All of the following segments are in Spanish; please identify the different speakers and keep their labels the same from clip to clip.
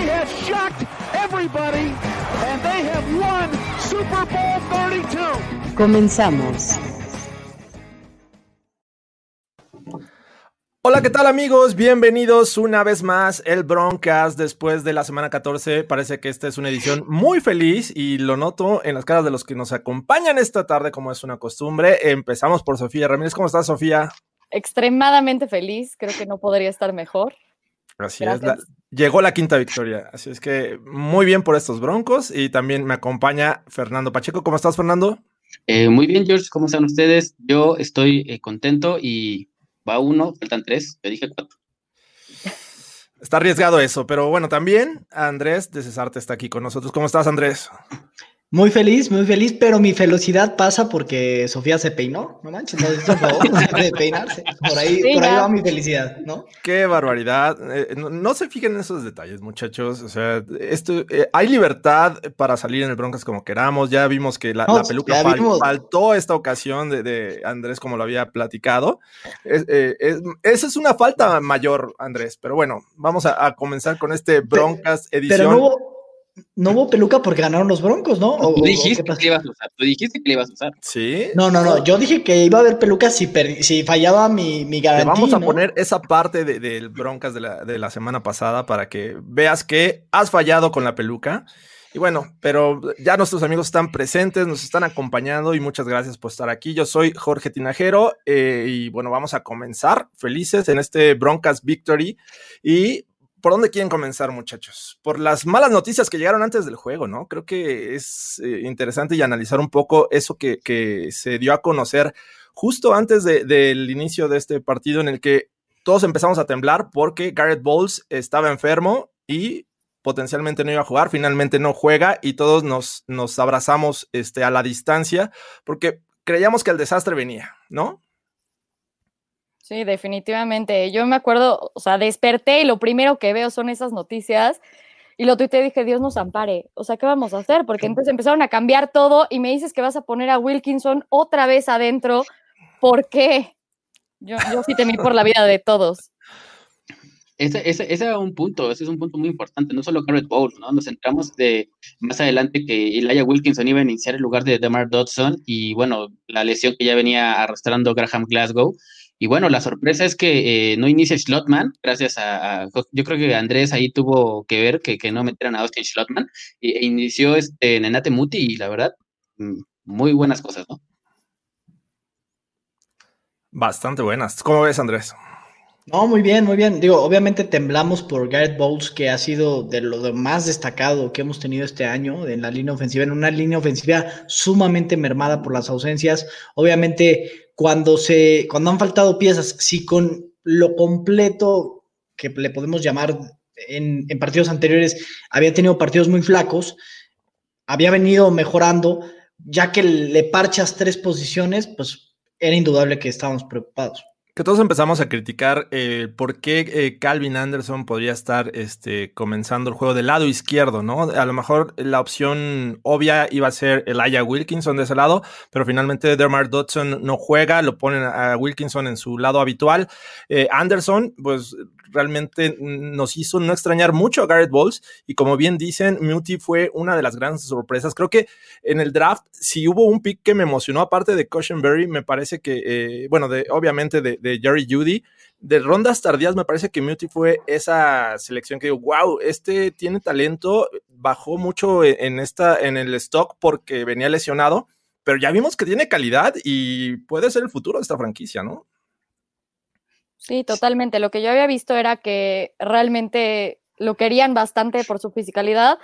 Speaker 1: They have shocked everybody and they have won Super Bowl 32. Comenzamos.
Speaker 2: Hola, ¿qué tal amigos? Bienvenidos una vez más el Broncast después de la semana 14. Parece que esta es una edición muy feliz y lo noto en las caras de los que nos acompañan esta tarde como es una costumbre. Empezamos por Sofía Ramírez. ¿Cómo estás, Sofía?
Speaker 3: Extremadamente feliz, creo que no podría estar mejor.
Speaker 2: Así es, llegó la quinta victoria, así es que muy bien por estos Broncos y también me acompaña Fernando Pacheco. ¿Cómo estás, Fernando?
Speaker 4: Eh, muy bien, George, ¿cómo están ustedes? Yo estoy eh, contento y va uno, faltan tres, yo dije cuatro.
Speaker 2: Está arriesgado eso, pero bueno, también Andrés de Cesarte está aquí con nosotros. ¿Cómo estás, Andrés?
Speaker 5: Muy feliz, muy feliz, pero mi felicidad pasa porque Sofía se peinó, no manches, no por favor de peinarse. Por ahí, por ahí va mi felicidad, ¿no?
Speaker 2: Qué barbaridad. Eh, no, se fijen en esos detalles, muchachos. O sea, esto, eh, hay libertad para salir en el Broncas como queramos. Ya vimos que la, peluca faltó esta ocasión de, Andrés, como lo había platicado. Eh, esa es una falta mayor, Andrés. Pero bueno, vamos a, comenzar con este Broncas edición.
Speaker 5: Pero no no hubo peluca porque ganaron los Broncos, ¿no?
Speaker 4: tú dijiste que le ibas a usar. Tú dijiste que le ibas a usar.
Speaker 2: Sí.
Speaker 5: No, no, no. Yo dije que iba a haber peluca si, si fallaba mi, mi garantía.
Speaker 2: vamos a poner esa parte del Broncas de la, de la semana pasada para que veas que has fallado con la peluca. Y bueno, pero ya nuestros amigos están presentes, nos están acompañando y muchas gracias por estar aquí. Yo soy Jorge Tinajero eh, y bueno, vamos a comenzar felices en este Broncas Victory. Y ¿Por dónde quieren comenzar, muchachos? Por las malas noticias que llegaron antes del juego, ¿no? Creo que es eh, interesante y analizar un poco eso que, se dio a conocer justo antes del inicio de este partido en el que todos empezamos a temblar porque Garrett Bowles estaba enfermo y potencialmente no iba a jugar, finalmente no juega y todos nos, abrazamos este, a la distancia porque creíamos que el desastre venía, ¿no?
Speaker 3: Sí, definitivamente. Yo me acuerdo, o sea, desperté y lo primero que veo son esas noticias y lo tuiteé y dije, Dios nos ampare. O sea, ¿qué vamos a hacer? Porque entonces empezaron a cambiar todo y me dices que vas a poner a Wilkinson otra vez adentro. ¿Por qué? Yo, yo sí temí por la vida de todos.
Speaker 4: Ese, ese, ese, un punto, ese es un punto muy importante, no solo Garrett Bowles, ¿no? Nos centramos de más adelante que Elijah Wilkinson iba a iniciar el lugar de Demar Dodson y bueno, la lesión que ya venía arrastrando Graham Glasgow y bueno, la sorpresa es que eh, no inicia Schlotman, gracias a, Yo creo que Andrés ahí tuvo que ver que, que no metieran a Austin Schlotman. E, inició este Nenate Muti y la verdad, mm, muy buenas cosas, ¿no?
Speaker 2: Bastante buenas. ¿Cómo ves, Andrés?
Speaker 5: No, muy bien, muy bien. Digo, obviamente temblamos por Garrett Bowles, que ha sido de lo más destacado que hemos tenido este año en la línea ofensiva, en una línea ofensiva sumamente mermada por las ausencias. Obviamente, cuando se, cuando han faltado piezas, si con lo completo que le podemos llamar en, en partidos anteriores, había tenido partidos muy flacos, había venido mejorando, ya que le parchas tres posiciones, pues era indudable que estábamos preocupados
Speaker 2: todos empezamos a criticar eh, por qué eh, Calvin Anderson podría estar este, comenzando el juego del lado izquierdo, ¿no? A lo mejor la opción obvia iba a ser Elijah Wilkinson de ese lado, pero finalmente Dermar Dodson no juega, lo ponen a Wilkinson en su lado habitual. Eh, Anderson, pues realmente nos hizo no extrañar mucho a Garrett Bowles y como bien dicen, Muti fue una de las grandes sorpresas. Creo que en el draft, si hubo un pick que me emocionó aparte de Cushenberry, me parece que, bueno, de, obviamente de Jerry Judy. De rondas tardías, me parece que Muti fue esa selección que digo, wow, este tiene talento, bajó mucho e, en, esta, en el stock porque venía lesionado, pero ya vimos que tiene calidad y puede ser el futuro de esta franquicia, ¿no?
Speaker 3: Sí, totalmente. Lo que yo había visto era que realmente lo querían bastante por su fisicalidad,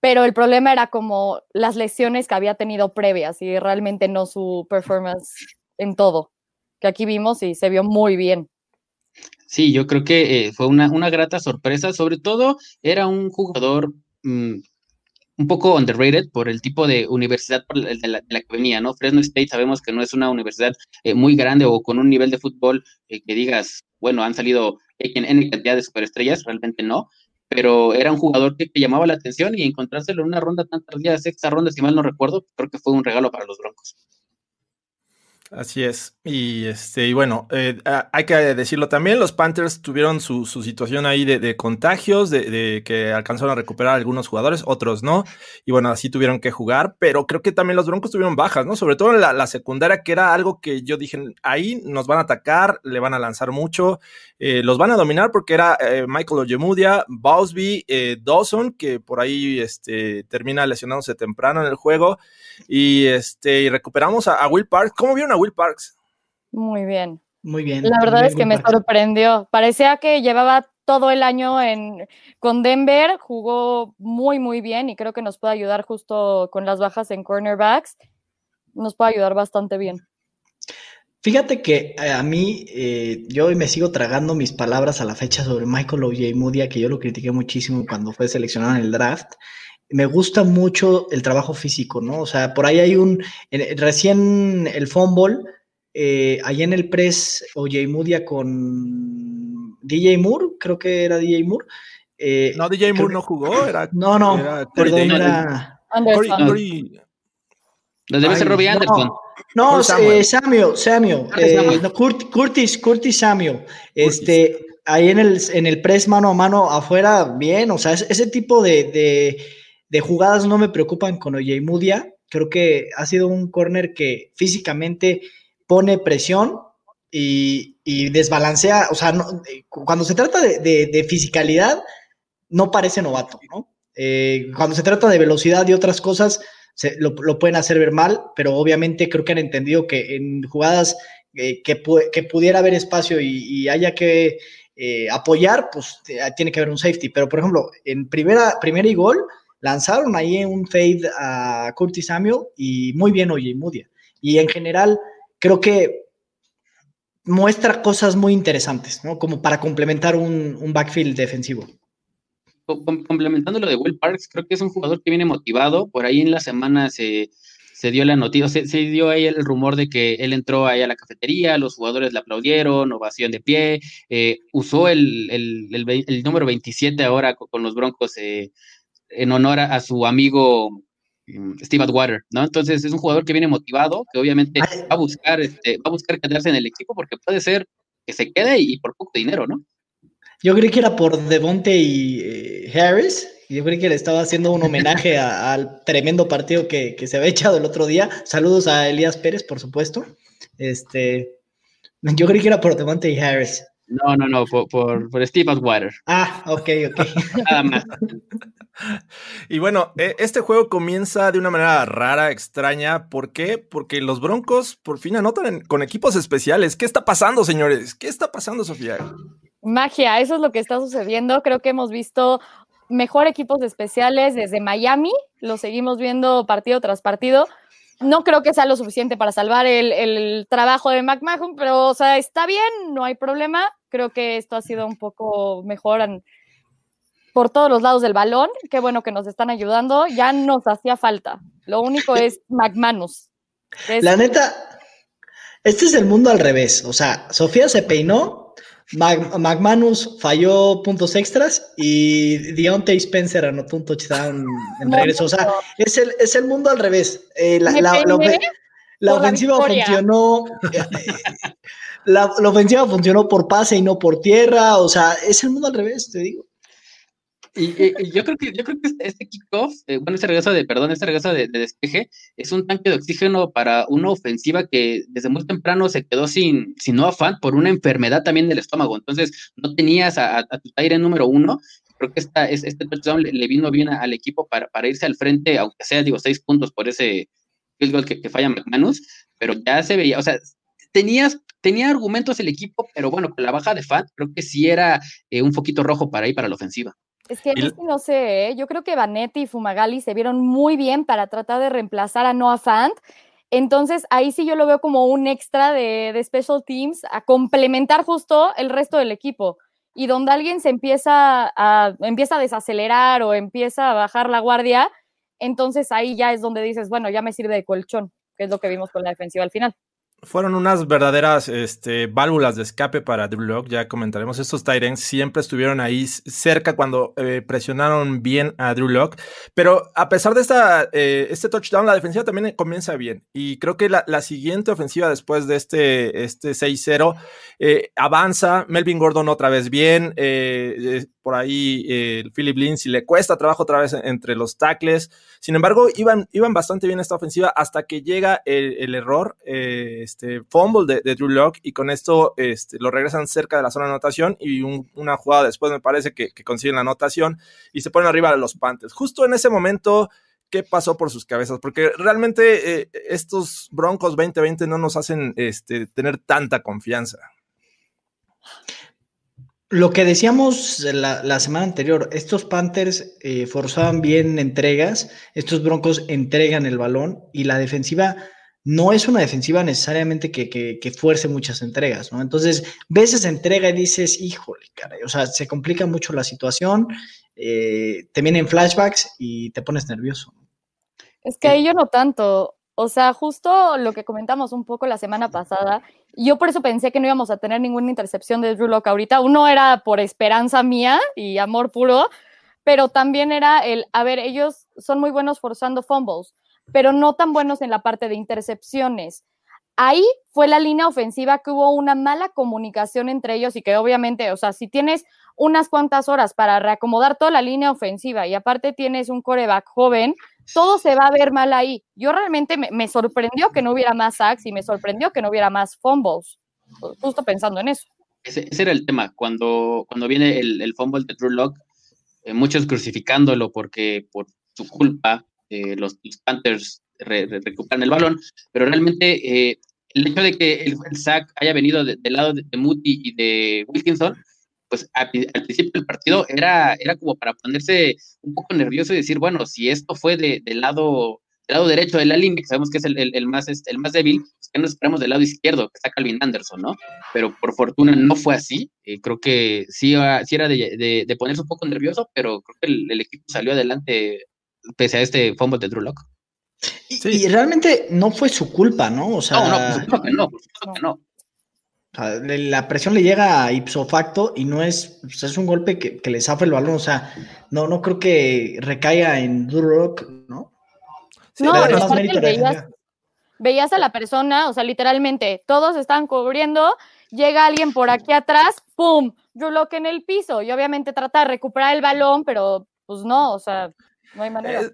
Speaker 3: pero el problema era como las lesiones que había tenido previas y realmente no su performance en todo, que aquí vimos y se vio muy bien.
Speaker 4: Sí, yo creo que eh, fue una, grata sorpresa, sobre todo era un jugador mm, un poco underrated por el tipo de universidad de la, que venía, ¿no? Fresno State sabemos que no es una universidad eh, muy grande o con un nivel de fútbol eh, que digas, bueno, han salido en, en cantidad de superestrellas, realmente no, pero era un jugador que, llamaba la atención y encontrárselo en una ronda tan tardía, sexta ronda, si mal no recuerdo, creo que fue un regalo para los Broncos.
Speaker 2: Así es. Y este, y bueno, eh, hay que decirlo también, los Panthers tuvieron su, situación ahí de, contagios, de, que alcanzaron a recuperar algunos jugadores, otros no. Y bueno, así tuvieron que jugar, pero creo que también los Broncos tuvieron bajas, ¿no? Sobre todo en la, secundaria, que era algo que yo dije, ahí nos van a atacar, le van a lanzar mucho, eh, los van a dominar porque era eh, Michael Ojemudia, Bosby, Dawson, que por ahí este, termina lesionándose temprano en el juego. Y este, y recuperamos a, Will Parks. ¿Cómo vieron a Will Parks?
Speaker 3: Muy bien.
Speaker 5: Muy bien.
Speaker 3: La verdad es que me sorprendió. Parecía que llevaba todo el año en, con Denver, jugó muy, muy bien y creo que nos puede ayudar justo con las bajas en cornerbacks. Nos puede ayudar bastante bien.
Speaker 5: Fíjate que eh, a mí, eh, yo me sigo tragando mis palabras a la fecha sobre Michael Ojemudia, que yo lo critiqué muchísimo cuando fue seleccionado en el draft me gusta mucho el trabajo físico, ¿no? O sea, por ahí hay un, recién el fumble, eh, ahí en el press, Oye Mudia con DJ Moore, creo que era DJ Moore.
Speaker 2: Eh, no, DJ Moore no jugó, era.
Speaker 5: No, no, perdón, era.
Speaker 4: debe ser Robbie Anderson.
Speaker 5: No, no Samuel, Samuel, eh, Curtis, Curtis Samuel. Este, ahí en el, en el press mano a mano afuera, bien, o sea, ese tipo de de jugadas no me preocupan con Mudia. Creo que ha sido un corner que físicamente pone presión y, desbalancea. O sea, cuando se trata de, de, fisicalidad, no parece novato, ¿no? Eh, cuando se trata de velocidad y otras cosas, lo, pueden hacer ver mal, pero obviamente creo que han entendido que en jugadas eh, que, pudiera haber espacio y, haya que eh, apoyar, pues tiene que haber un safety. Pero, por ejemplo, en primera, primera y gol, lanzaron ahí un fade a Curtis Samuel y muy bien Oye Mudia. Y en general, creo que muestra cosas muy interesantes, ¿no? Como para complementar un, backfield defensivo.
Speaker 4: Complementando lo de Will Parks, creo que es un jugador que viene motivado. Por ahí en la semana se, dio la noticia, se, dio ahí el rumor de que él entró ahí a la cafetería, los jugadores le aplaudieron, ovación de pie, eh, usó el, número 27 ahora con, los Broncos eh, en honor a, su amigo mm, Steve Atwater, ¿no? Entonces es un jugador que viene motivado, que obviamente va a buscar, este, va a buscar quedarse en el equipo porque puede ser que se quede y por poco dinero, ¿no?
Speaker 5: Yo creí que era por Devonte y eh, Harris. Yo creí que le estaba haciendo un homenaje al tremendo partido que, se había echado el otro día. Saludos a Elías Pérez, por supuesto. Este, yo creí que era por Devonte y Harris.
Speaker 4: No, no, no, por, por, Steve Atwater.
Speaker 5: Ah, ok, ok. Nada más.
Speaker 2: Y bueno, e, este juego comienza de una manera rara, extraña. ¿Por qué? Porque los Broncos por fin anotan con equipos especiales. ¿Qué está pasando, señores? ¿Qué está pasando, Sofía?
Speaker 3: Magia, eso es lo que está sucediendo. Creo que hemos visto mejor equipos especiales desde Miami. Lo seguimos viendo partido tras partido. No creo que sea lo suficiente para salvar el, trabajo de McMahon, pero o sea, está bien, no hay problema. Creo que esto ha sido un poco mejor por todos los lados del balón. Qué bueno que nos están ayudando. Ya nos hacía falta. Lo único es McManus.
Speaker 5: La neta, este es el mundo al revés. O sea, Sofía se peinó, McManus falló puntos extras y Deontay Spencer anotó un touchdown en regreso. O sea, es el, es el mundo al revés. Eh, la, ofensiva funcionó. la ofensiva funcionó por pase y no por tierra. O sea, es el mundo al revés, te digo.
Speaker 4: Y, yo creo que yo creo que este, este kickoff, eh, bueno, este regreso de, perdón, este regreso de, despeje es un tanque de oxígeno para una ofensiva que desde muy temprano se quedó sin, sin no afán por una enfermedad también del estómago. Entonces, no tenías a, tu aire número uno. Creo que esta, este touchdown le, vino bien al equipo para, para irse al frente, aunque sea, digo, seis puntos por ese field goal que, que falla McManus, pero ya se veía, o sea, tenías, tenía argumentos el equipo, pero bueno, con la baja de Fat, creo que sí era eh, un poquito rojo para ahí, para la ofensiva.
Speaker 3: Es que no sé, ¿eh? yo creo que Vanetti y Fumagalli se vieron muy bien para tratar de reemplazar a Noah Fant. Entonces ahí sí yo lo veo como un extra de, de special teams a complementar justo el resto del equipo. Y donde alguien se empieza a, empieza a desacelerar o empieza a bajar la guardia, entonces ahí ya es donde dices, bueno, ya me sirve de colchón, que es lo que vimos con la defensiva al final
Speaker 2: fueron unas verdaderas este, válvulas de escape para Drew Lock. Ya comentaremos. Estos Tyrants siempre estuvieron ahí cerca cuando eh, presionaron bien a Drew Lock. Pero a pesar de esta, eh, este touchdown, la defensiva también comienza bien. Y creo que la, siguiente ofensiva después de este, este 6-0 eh, avanza. Melvin Gordon otra vez bien. por ahí Philip Lindsay le cuesta trabajo otra vez entre los tackles. Sin embargo, iban, iban bastante bien esta ofensiva hasta que llega el, error este, fumble de, Drew Locke y con esto este, lo regresan cerca de la zona de anotación y una jugada después me parece que, consiguen la anotación y se ponen arriba de los Panthers. Justo en ese momento, ¿qué pasó por sus cabezas? Porque realmente eh, estos Broncos 2020 no nos hacen este, tener tanta confianza.
Speaker 5: Lo que decíamos la, semana anterior, estos Panthers eh, forzaban bien entregas, estos Broncos entregan el balón y la defensiva no es una defensiva necesariamente que, fuerce muchas entregas, ¿no? Entonces, ves esa entrega y dices, híjole, caray, o sea, se complica mucho la situación, eh, te vienen flashbacks y te pones nervioso.
Speaker 3: Es que ahí yo no tanto, o sea, justo lo que comentamos un poco la semana pasada, yo por eso pensé que no íbamos a tener ninguna intercepción de Drew Locke ahorita. Uno era por esperanza mía y amor puro, pero también era el, a ver, ellos son muy buenos forzando fumbles pero no tan buenos en la parte de intercepciones. Ahí fue la línea ofensiva que hubo una mala comunicación entre ellos y que obviamente, o sea, si tienes unas cuantas horas para reacomodar toda la línea ofensiva y aparte tienes un coreback joven, todo se va a ver mal ahí. Yo realmente me, sorprendió que no hubiera más sacks y me sorprendió que no hubiera más fumbles, justo pensando en eso.
Speaker 4: Ese, era el tema, cuando, cuando viene el, fumble de Drew Lock, eh, muchos crucificándolo porque por su culpa eh, los, Panthers recuperan el balón, pero realmente eh, el hecho de que el, sack haya venido del lado de, Muti y de Wilkinson, pues al, principio del partido era, era como para ponerse un poco nervioso y decir, bueno, si esto fue de, del lado del lado derecho de la línea, que sabemos que es el, más, el más débil, pues que nos esperamos del lado izquierdo, que está Calvin Anderson, ¿no? Pero por fortuna no fue así. Eh, creo que sí, sí era de, de, ponerse un poco nervioso, pero creo que el, equipo salió adelante pese a este fumble de Drew Lock.
Speaker 5: Y, realmente no fue su culpa, ¿no? O sea,
Speaker 4: no, no, no, no.
Speaker 5: La presión le llega a ipso facto y no es, pues, es un golpe que, le zafa el balón. O sea, no, no creo que recaiga en Drew Lock, ¿no?
Speaker 3: no, veías, veías, a la persona, o sea, literalmente, todos están cubriendo, llega alguien por aquí atrás, ¡pum! Drew en el piso. Y obviamente trata de recuperar el balón, pero pues no, o sea, no hay manera. Eh,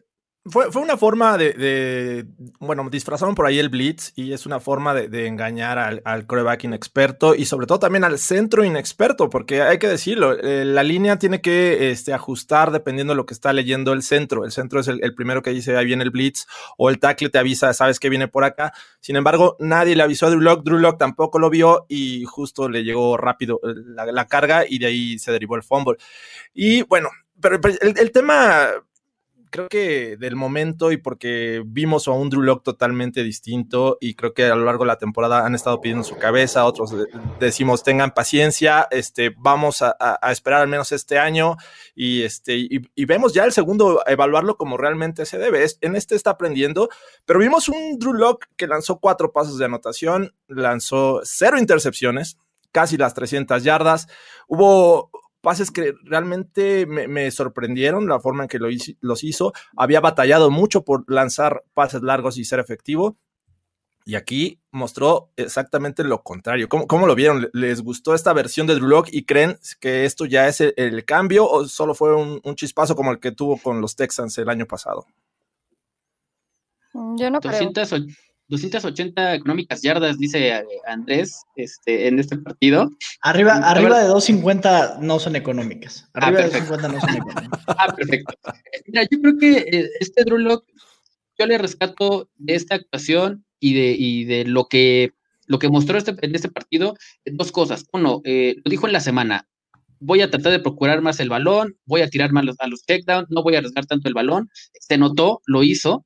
Speaker 2: fue, fue, una forma de, bueno, disfrazaron por ahí el blitz y es una forma de, engañar al, al, coreback inexperto y sobre todo también al centro inexperto, porque hay que decirlo, eh, la línea tiene que este, ajustar dependiendo de lo que está leyendo el centro. El centro es el, primero que dice ahí viene el blitz o el tackle te avisa, sabes que viene por acá. Sin embargo, nadie le avisó a Drew Lock, Drew Lock tampoco lo vio y justo le llegó rápido eh, la, carga y de ahí se derivó el fumble. Y bueno, pero el tema creo que del momento y porque vimos a un Drew Lock totalmente distinto y creo que a lo largo de la temporada han estado pidiendo su cabeza, otros decimos tengan paciencia, este, vamos a, esperar al menos este año y, este, y, vemos ya el segundo evaluarlo como realmente se debe. en este está aprendiendo, pero vimos un Drew Lock que lanzó cuatro pasos de anotación, lanzó cero intercepciones, casi las 300 yardas. Hubo pases que realmente me, sorprendieron la forma en que lo los hizo. Había batallado mucho por lanzar pases largos y ser efectivo. Y aquí mostró exactamente lo contrario. ¿Cómo, cómo lo vieron? ¿Les gustó esta versión de Drew Lock y creen que esto ya es el, cambio o solo fue un, chispazo como el que tuvo con los Texans el año pasado?
Speaker 3: Yo no 200, creo.
Speaker 4: 280 económicas yardas, dice eh, Andrés, este, en este partido.
Speaker 5: Arriba, arriba de 250 no son económicas. Ah, arriba de 250 no son económicas.
Speaker 4: Ah, perfecto. Mira, yo creo que eh, este Drew Lock, yo le rescato de esta actuación y de, y de lo que lo que mostró este, en este partido, dos cosas. Uno, eh, lo dijo en la semana, voy a tratar de procurar más el balón, voy a tirar más a los takedowns, no voy a arriesgar tanto el balón. Se notó, lo hizo,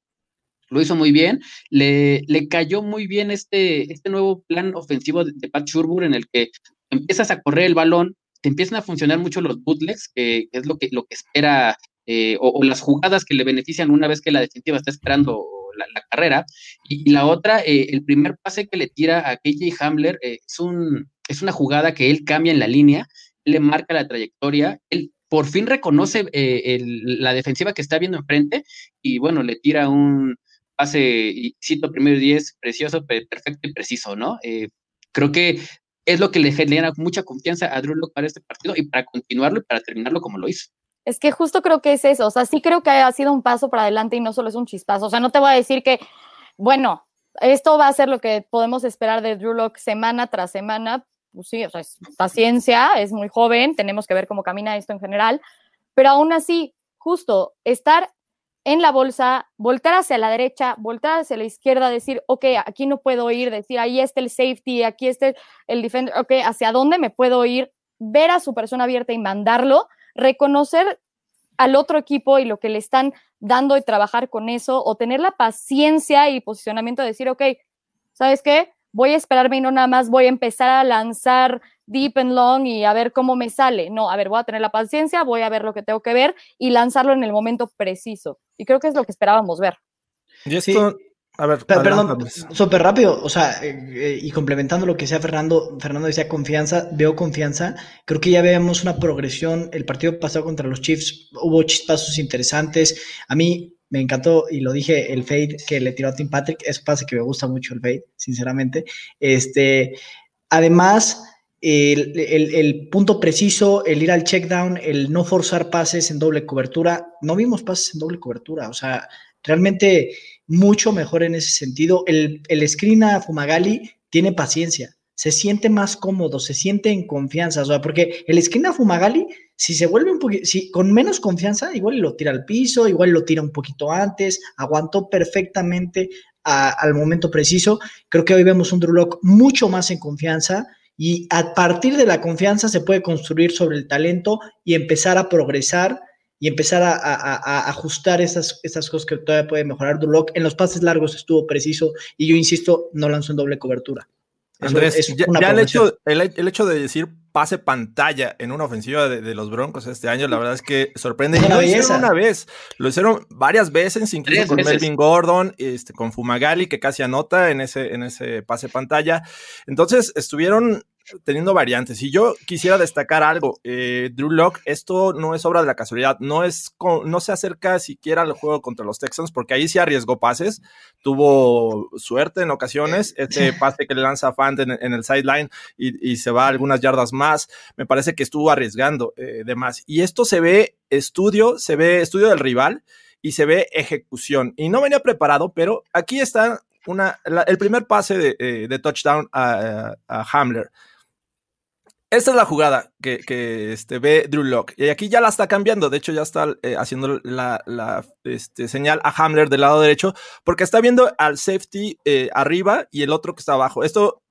Speaker 4: lo hizo muy bien. Le, le cayó muy bien este, este nuevo plan ofensivo de, Pat Shurburg en el que empiezas a correr el balón, te empiezan a funcionar mucho los bootlegs, que, es lo que, lo que espera, eh, o, las jugadas que le benefician una vez que la defensiva está esperando la, carrera. Y, la otra, eh, el primer pase que le tira a KJ Hamler eh, es, un, es una jugada que él cambia en la línea, le marca la trayectoria, él por fin reconoce la defensiva que está viendo enfrente y bueno, le tira un, pase, cito primero 10, precioso, perfecto y preciso, ¿no? Eh, creo que es lo que le genera mucha confianza a Drew Locke para este partido y para continuarlo y para terminarlo como lo hizo.
Speaker 3: Es que justo creo que es eso, o sea, sí creo que ha sido un paso para adelante y no solo es un chispazo, o sea, no te voy a decir que, bueno, esto va a ser lo que podemos esperar de Drew Locke semana tras semana, pues sí, o sea, es paciencia, es muy joven, tenemos que ver cómo camina esto en general, pero aún así, justo estar en la bolsa, voltar hacia la derecha, voltar hacia la izquierda, decir, ok, aquí no puedo ir, decir, ahí está el safety, aquí está el defender, ok, hacia dónde me puedo ir, ver a su persona abierta y mandarlo, reconocer al otro equipo y lo que le están dando y trabajar con eso, o tener la paciencia y posicionamiento de decir, ok, ¿sabes qué? Voy a esperarme y no nada más voy a empezar a lanzar deep and long y a ver cómo me sale. No, a ver, voy a tener la paciencia, voy a ver lo que tengo que ver y lanzarlo en el momento preciso. Y creo que es lo que esperábamos ver.
Speaker 2: Y esto, a ver,
Speaker 5: perdón, súper rápido, o sea, eh, eh, y complementando lo que decía Fernando, Fernando decía confianza, veo confianza, creo que ya veamos una progresión, el partido pasado contra los Chiefs hubo chispazos interesantes, a mí me encantó y lo dije, el fade que le tiró a Tim Patrick, es pase que me gusta mucho el fade, sinceramente, este, además, el, punto preciso, el ir al check down, el no forzar pases en doble cobertura. No vimos pases en doble cobertura, o sea, realmente mucho mejor en ese sentido. El, el screen a Fumagali tiene paciencia, se siente más cómodo, se siente en confianza, o sea, porque el screen a Fumagali, si se vuelve un poquito, si con menos confianza, igual lo tira al piso, igual lo tira un poquito antes, aguantó perfectamente al momento preciso. Creo que hoy vemos un Drew mucho más en confianza y a partir de la confianza se puede construir sobre el talento y empezar a progresar y empezar a, ajustar esas, esas cosas que todavía puede mejorar Duloc. En los pases largos estuvo preciso y yo insisto, no lanzó en doble cobertura.
Speaker 2: Andrés, ya, el, hecho, el, hecho de decir pase pantalla en una ofensiva de, los Broncos este año, la verdad es que sorprende. Y lo hicieron una vez, lo hicieron varias veces, incluso con Melvin Gordon, este, con Fumagali, que casi anota en ese, en ese pase pantalla. Entonces estuvieron teniendo variantes. Y yo quisiera destacar algo, eh, Drew Locke, esto no es obra de la casualidad, no, es no se acerca siquiera al juego contra los Texans, porque ahí sí arriesgó pases, tuvo suerte en ocasiones, este pase que le lanza a Fant en, el sideline y, se va algunas yardas más, me parece que estuvo arriesgando eh, de más. Y esto se ve estudio, se ve estudio del rival y se ve ejecución. Y no venía preparado, pero aquí está una, el primer pase de, eh, touchdown a, a Hamler. Esta es la jugada que, este, ve Drew Locke. Y aquí ya la está cambiando. De hecho, ya está eh, haciendo la, este, señal a Hamler del lado derecho, porque está viendo al safety eh, arriba y el otro que está abajo. Esto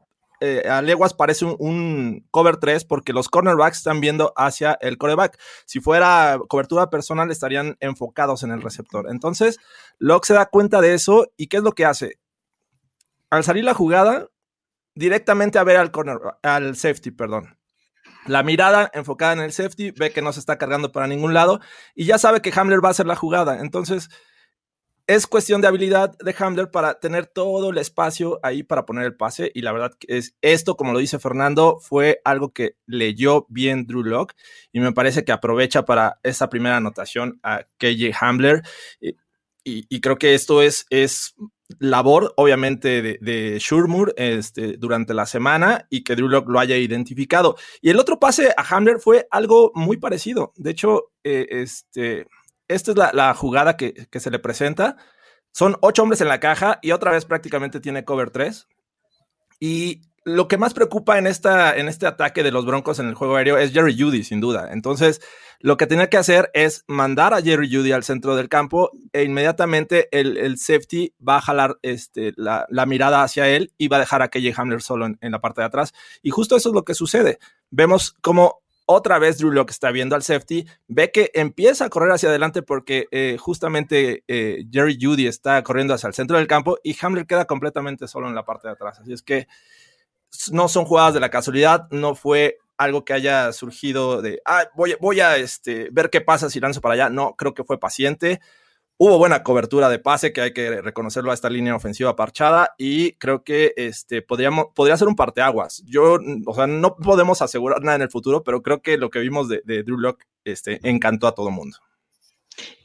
Speaker 2: eh, a leguas parece un, cover 3 porque los cornerbacks están viendo hacia el coreback. Si fuera cobertura personal, estarían enfocados en el receptor. Entonces, Locke se da cuenta de eso y ¿qué es lo que hace? Al salir la jugada, directamente a ver al corner, al safety, perdón la mirada enfocada en el safety, ve que no se está cargando para ningún lado y ya sabe que Hamler va a hacer la jugada. Entonces, es cuestión de habilidad de Hamler para tener todo el espacio ahí para poner el pase. Y la verdad que es esto, como lo dice Fernando, fue algo que leyó bien Drew Locke y me parece que aprovecha para esa primera anotación a KJ Hamler. Y, y creo que esto es, es labor, obviamente, de, de Shurmur este, durante la semana y que Drew Lock lo haya identificado. Y el otro pase a Hamler fue algo muy parecido. De hecho, eh, este, esta es la, jugada que, que, se le presenta. Son ocho hombres en la caja y otra vez prácticamente tiene cover 3. Y lo que más preocupa en, esta, en este ataque de los Broncos en el juego aéreo es Jerry Judy, sin duda. Entonces, lo que tenía que hacer es mandar a Jerry Judy al centro del campo e inmediatamente el, safety va a jalar este, la, mirada hacia él y va a dejar a KJ Hamler solo en, la parte de atrás. Y justo eso es lo que sucede. Vemos como otra vez Drew Locke está viendo al safety, ve que empieza a correr hacia adelante porque eh, justamente eh, Jerry Judy está corriendo hacia el centro del campo y Hamler queda completamente solo en la parte de atrás. Así es que no son jugadas de la casualidad, no fue algo que haya surgido de, ah, voy, voy a este, ver qué pasa si lanzo para allá. No, creo que fue paciente. Hubo buena cobertura de pase, que hay que reconocerlo a esta línea ofensiva parchada, y creo que este, podríamos, podría ser un parteaguas. Yo, o sea, no podemos asegurar nada en el futuro, pero creo que lo que vimos de, Drew Locke este, encantó a todo el mundo.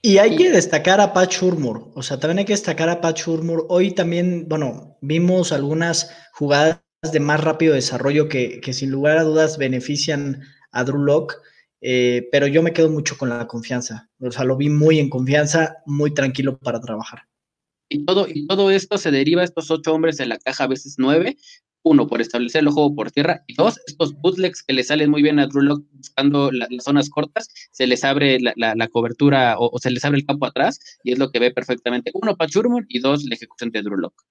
Speaker 5: Y hay que destacar a Pat Shurmur, o sea, también hay que destacar a Pat Shurmur. Hoy también, bueno, vimos algunas jugadas de más rápido desarrollo que, sin lugar a dudas benefician a Drew Locke, eh, pero yo me quedo mucho con la confianza. O sea, lo vi muy en confianza, muy tranquilo para trabajar.
Speaker 4: Y todo, y todo esto se deriva a estos ocho hombres en la caja, a veces nueve. Uno, por establecer el juego por tierra. Y dos, estos bootlegs que le salen muy bien a Drew Locke buscando las zonas cortas, se les abre la, cobertura o, se les abre el campo atrás y es lo que ve perfectamente. Uno, Pachurmur y dos, la ejecución de Drew Locke.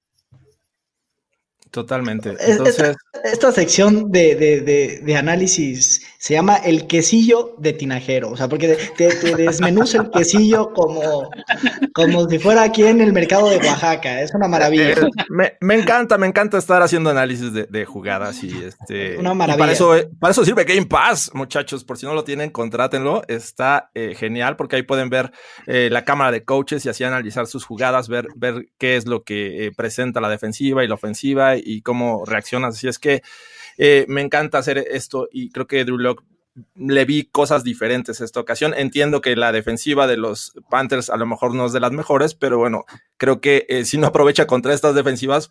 Speaker 2: Totalmente.
Speaker 5: Entonces... Esta, sección de, análisis se llama el quesillo de tinajero, o sea, porque te, desmenuza el quesillo como, como si fuera aquí en el mercado de Oaxaca, es una maravilla. Eh,
Speaker 2: me, encanta, me encanta estar haciendo análisis de, jugadas y este...
Speaker 5: Una maravilla.
Speaker 2: para, eso, para eso sirve Game Pass, muchachos, por si no lo tienen, contrátenlo, está eh, genial porque ahí pueden ver eh, la cámara de coaches y así analizar sus jugadas, ver, ver qué es lo que presenta la defensiva y la ofensiva y cómo reaccionas. Así es que eh, me encanta hacer esto y creo que Drew Locke le vi cosas diferentes esta ocasión. Entiendo que la defensiva de los Panthers a lo mejor no es de las mejores, pero bueno, creo que eh, si no aprovecha contra estas defensivas,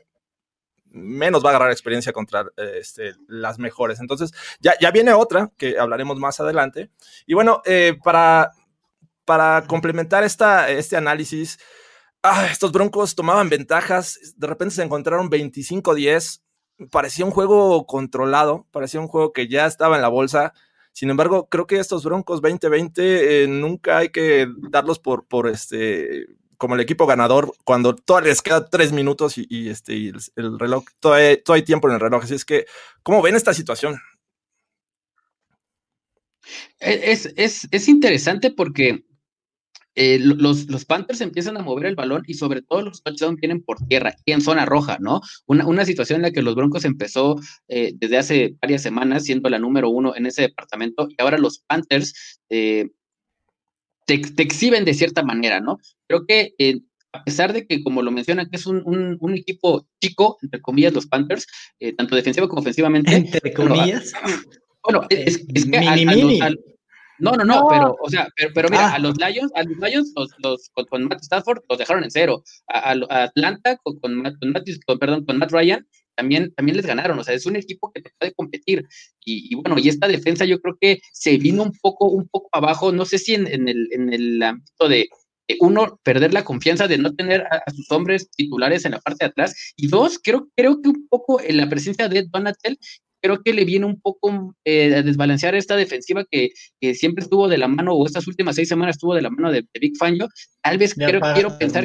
Speaker 2: menos va a agarrar experiencia contra eh, este, las mejores. Entonces, ya, ya viene otra que hablaremos más adelante. Y bueno, para, para complementar esta, este análisis, ah, estos Broncos tomaban ventajas, de repente se encontraron 25-10, parecía un juego controlado, parecía un juego que ya estaba en la bolsa. Sin embargo, creo que estos Broncos 2020 eh, nunca hay que darlos por, por este como el equipo ganador cuando todavía les queda tres minutos y, este el, reloj, todavía, hay tiempo en el reloj. Así es que, ¿cómo ven esta situación?
Speaker 4: E, es, es, es interesante porque eh, los, los, Panthers empiezan a mover el balón y sobre todo los touchdowns vienen por tierra y en zona roja, ¿no? Una, una situación en la que los Broncos empezó eh, desde hace varias semanas siendo la número uno en ese departamento y ahora los Panthers eh, te, exhiben de cierta manera, ¿no? Creo que a pesar de que, como lo mencionan, que es un, un, equipo chico, entre comillas, los Panthers, tanto defensivo como ofensivamente.
Speaker 5: Entre comillas.
Speaker 4: Bueno, es, que no, no, no, pero, o sea, pero, mira, ah. a los Lions, a los Lions, los, con, Matt Stafford los dejaron en cero. A, Atlanta con, con, Matt, perdón, con Matt Ryan también, también les ganaron. O sea, es un equipo que puede competir. Y, bueno, y esta defensa yo creo que se vino un poco, un poco abajo. No sé si en, el, en el ámbito de, uno, perder la confianza de no tener a, sus hombres titulares en la parte de atrás. Y dos, creo, creo que un poco en la presencia de Donatel creo que le viene un poco eh, a desbalancear esta defensiva que, siempre estuvo de la mano, o estas últimas seis semanas estuvo de la mano de, Big Fangio. Tal vez quiero, quiero pensar.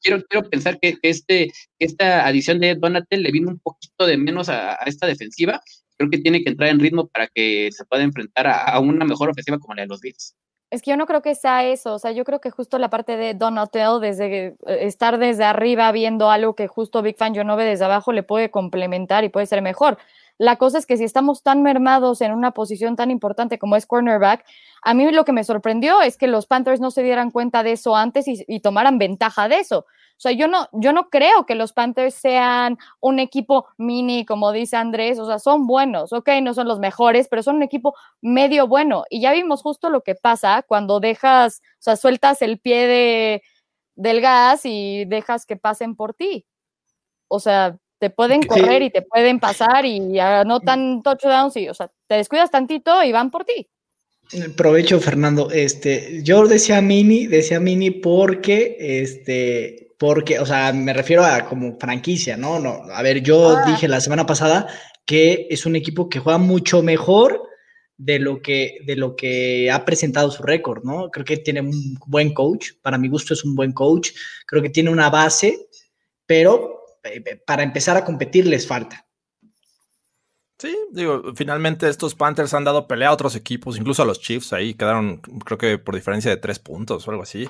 Speaker 4: Quiero, quiero pensar que, este, esta adición de Donatel le vino un poquito de menos a, esta defensiva. Creo que tiene que entrar en ritmo para que se pueda enfrentar a, una mejor ofensiva como la de los Bills.
Speaker 3: Es que yo no creo que sea eso, o sea, yo creo que justo la parte de Donatel, desde eh, estar desde arriba viendo algo que justo Big Fan yo no ve desde abajo, le puede complementar y puede ser mejor. La cosa es que si estamos tan mermados en una posición tan importante como es cornerback, a mí lo que me sorprendió es que los Panthers no se dieran cuenta de eso antes y, tomaran ventaja de eso. O sea, yo no, yo no creo que los Panthers sean un equipo mini, como dice Andrés. O sea, son buenos, ok, no son los mejores, pero son un equipo medio bueno. Y ya vimos justo lo que pasa cuando dejas, o sea, sueltas el pie de, del gas y dejas que pasen por ti. O sea, te pueden correr y te pueden pasar y anotan touchdowns y, o sea, te descuidas tantito y van por ti.
Speaker 5: Provecho, Fernando. Este, yo decía mini, decía mini porque, este, porque, o sea, me refiero a como franquicia, ¿no? No, a ver, yo ah. dije la semana pasada que es un equipo que juega mucho mejor de lo que, de lo que ha presentado su récord, ¿no? Creo que tiene un buen coach, para mi gusto es un buen coach, creo que tiene una base, pero eh, eh, para empezar a competir les falta.
Speaker 2: Sí, digo, finalmente estos Panthers han dado pelea a otros equipos, incluso a los Chiefs, ahí quedaron, creo que por diferencia de tres puntos o algo así.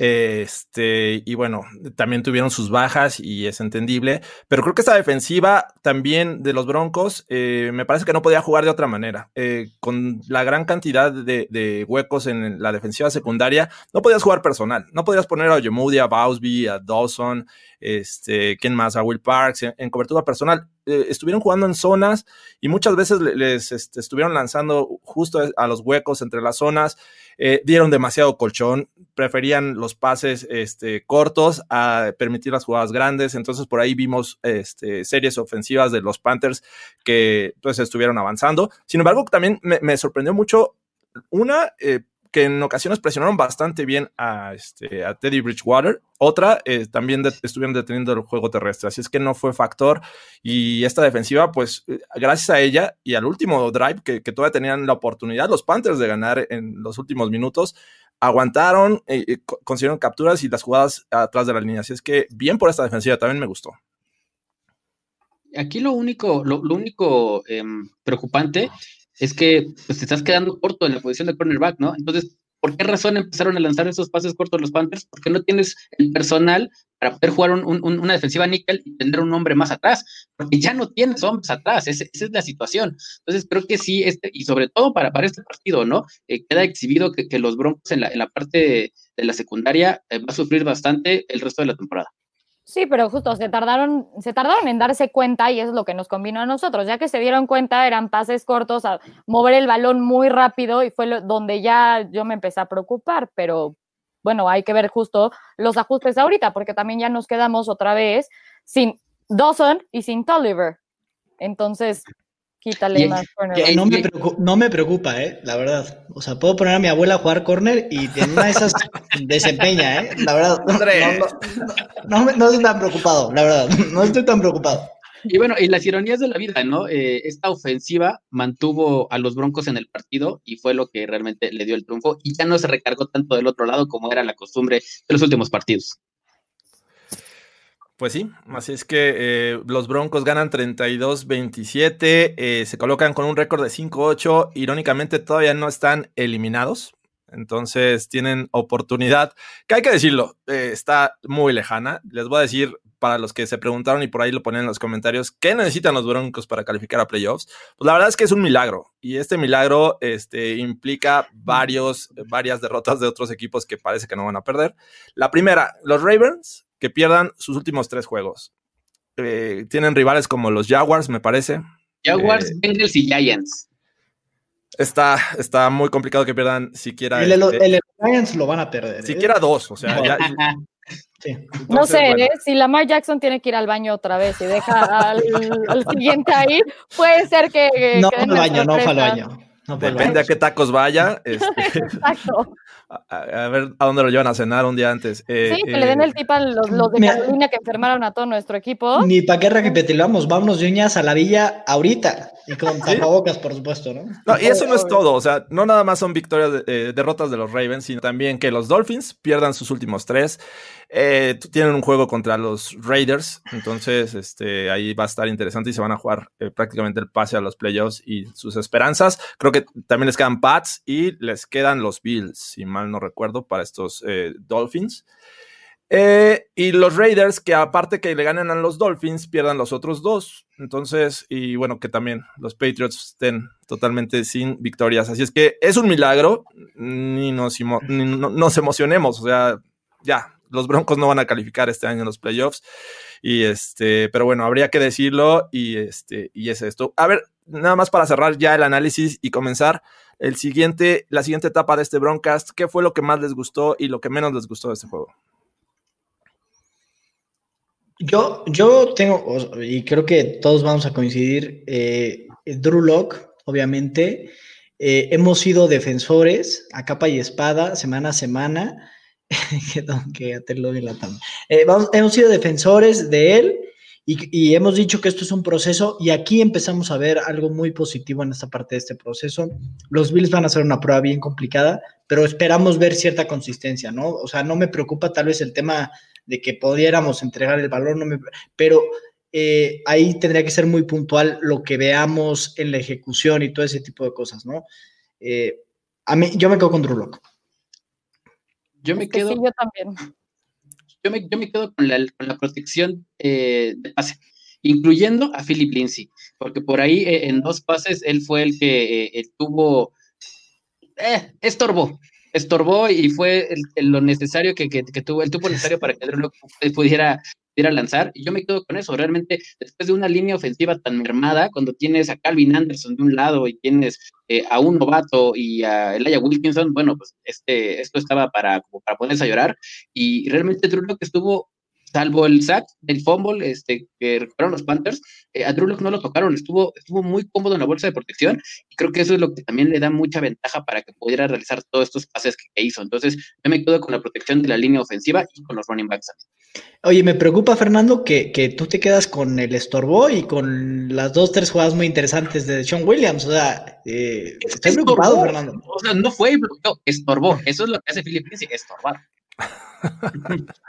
Speaker 2: Este, y bueno, también tuvieron sus bajas y es entendible, pero creo que esta defensiva también de los Broncos eh, me parece que no podía jugar de otra manera. Eh, con la gran cantidad de, huecos en la defensiva secundaria, no podías jugar personal, no podías poner a Yomudi, a Bausby, a Dawson, este, ¿quién más? A Will Parks en, cobertura personal. Eh, estuvieron jugando en zonas y muchas veces les este, estuvieron lanzando justo a los huecos entre las zonas. Eh, dieron demasiado colchón, preferían los pases este, cortos a permitir las jugadas grandes, entonces por ahí vimos este, series ofensivas de los Panthers que pues estuvieron avanzando. Sin embargo, también me, sorprendió mucho una, eh, que en ocasiones presionaron bastante bien a, este, a Teddy Bridgewater. Otra, eh, también estuvieron deteniendo el juego terrestre. Así es que no fue factor. Y esta defensiva, pues eh, gracias a ella y al último drive que, todavía tenían la oportunidad los Panthers de ganar en los últimos minutos, aguantaron, eh, consiguieron capturas y las jugadas atrás de la línea. Así es que bien por esta defensiva, también me gustó.
Speaker 4: Aquí lo único, lo, único em, preocupante es que pues, te estás quedando corto en la posición de cornerback, ¿no? Entonces, ¿por qué razón empezaron a lanzar esos pases cortos los Panthers? Porque no tienes el personal para poder jugar una defensiva níquel y tener un hombre más atrás, porque ya no tienes hombres atrás, esa, es la situación. Entonces, creo que sí, este, y sobre todo para, para este partido, ¿no? Eh, queda exhibido que, los Broncos en la, en la parte de, la secundaria eh, va a sufrir bastante el resto de la temporada.
Speaker 3: Sí, pero justo se tardaron, se tardaron en darse cuenta y eso es lo que nos convino a nosotros. Ya que se dieron cuenta, eran pases cortos, a mover el balón muy rápido y fue donde ya yo me empecé a preocupar. Pero bueno, hay que ver justo los ajustes ahorita, porque también ya nos quedamos otra vez sin Dawson y sin Tolliver. Entonces, Quítale más
Speaker 5: corner. no, me preocupa, no me preocupa, ¿eh? La verdad. O sea, puedo poner a mi abuela a jugar corner y en una de esas desempeña, ¿eh? La verdad. No, no, estoy tan preocupado, la verdad. No estoy tan preocupado.
Speaker 4: Y bueno, y las ironías de la vida, ¿no? Eh, esta ofensiva mantuvo a los Broncos en el partido y fue lo que realmente le dio el triunfo y ya no se recargó tanto del otro lado como era la costumbre de los últimos partidos.
Speaker 2: Pues sí, así es que eh, los Broncos ganan 32-27, eh, se colocan con un récord de 5-8, irónicamente todavía no están eliminados, entonces tienen oportunidad, que hay que decirlo, eh, está muy lejana. Les voy a decir para los que se preguntaron y por ahí lo ponen en los comentarios, ¿qué necesitan los Broncos para calificar a playoffs? Pues la verdad es que es un milagro y este milagro este, implica varios, varias derrotas de otros equipos que parece que no van a perder. La primera, los Ravens que pierdan sus últimos tres juegos. Eh, tienen rivales como los Jaguars, me parece.
Speaker 4: Jaguars, eh, Bengals y Giants.
Speaker 2: Está, está muy complicado que pierdan siquiera.
Speaker 5: El, este Giants lo van a perder.
Speaker 2: Siquiera ¿eh? dos, o sea, ya,
Speaker 3: no sé, si Lamar Jackson tiene que ir al baño otra vez y deja al, siguiente ahí, puede ser que.
Speaker 5: no al baño, no al baño.
Speaker 2: Depende a qué tacos vaya. Este, Exacto. A, ver a dónde lo llevan a cenar un día antes.
Speaker 3: Eh, sí, que le den el eh, tip a los, de Carolina que enfermaron a todo nuestro equipo.
Speaker 5: Ni para qué repetirlo, vámonos de a la villa ahorita. Y con tapabocas, por supuesto, ¿no?
Speaker 2: No, y eso no es todo. O sea, no nada más son victorias, eh, derrotas de los Ravens, sino también que los Dolphins pierdan sus últimos tres. Eh, tienen un juego contra los Raiders, entonces este, ahí va a estar interesante y se van a jugar eh, prácticamente el pase a los playoffs y sus esperanzas. Creo que también les quedan Pats y les quedan los Bills, si mal no recuerdo, para estos eh, Dolphins. y los Raiders, que aparte que le ganen a los Dolphins, pierdan los otros dos. Entonces, y bueno, que también los Patriots estén totalmente sin victorias. Así es que es un milagro, ni nos emocionemos, o sea, ya, los Broncos no van a calificar este año en los playoffs. Y este, pero bueno, habría que decirlo y este, y es esto. A ver, nada más para cerrar ya el análisis y comenzar el siguiente, la siguiente etapa de este Broncast. ¿Qué fue lo que más les gustó y lo que menos les gustó de este juego?
Speaker 5: Yo, yo tengo, y creo que todos vamos a coincidir, eh, Drew Lock, obviamente, eh, hemos sido defensores a capa y espada, semana a semana, que, te lo eh, hemos sido defensores de él y, hemos dicho que esto es un proceso y aquí empezamos a ver algo muy positivo en esta parte de este proceso. Los Bills van a ser una prueba bien complicada, pero esperamos ver cierta consistencia, ¿no? O sea, no me preocupa tal vez el tema de que pudiéramos entregar el valor, no me, pero eh, ahí tendría que ser muy puntual lo que veamos en la ejecución y todo ese tipo de cosas, ¿no? Eh, a mí, yo me quedo con Drew Lock.
Speaker 4: Yo me quedo.
Speaker 3: yo también
Speaker 4: yo me, yo me quedo con la, con la protección eh, de pase, incluyendo a Philip Lindsay, porque por ahí eh, en dos pases él fue el que eh, tuvo, estorbó, estorbó y fue lo necesario que, que, tuvo, el tuvo necesario para que Drew pudiera a lanzar. Y yo me quedo con eso. Realmente, después de una línea ofensiva tan mermada, cuando tienes a Calvin Anderson de un lado y tienes eh, a un novato y a Elijah Wilkinson, bueno, pues este, esto estaba para, para ponerse a llorar. Y realmente Drew que estuvo salvo el sack del fumble este, que recuperaron los Panthers, eh, a Drew no lo tocaron, estuvo, estuvo muy cómodo en la bolsa de protección y creo que eso es lo que también le da mucha ventaja para que pudiera realizar todos estos pases que, hizo. Entonces, yo me quedo con la protección de la línea ofensiva y con los running backs
Speaker 5: Oye, me preocupa, Fernando, que, que, tú te quedas con el estorbo y con las dos, tres jugadas muy interesantes de Sean Williams. O sea, eh, estoy preocupado, Fernando.
Speaker 4: O sea, no fue bloqueo, estorbó. Eso es lo que hace Philip Lindsay, estorbar.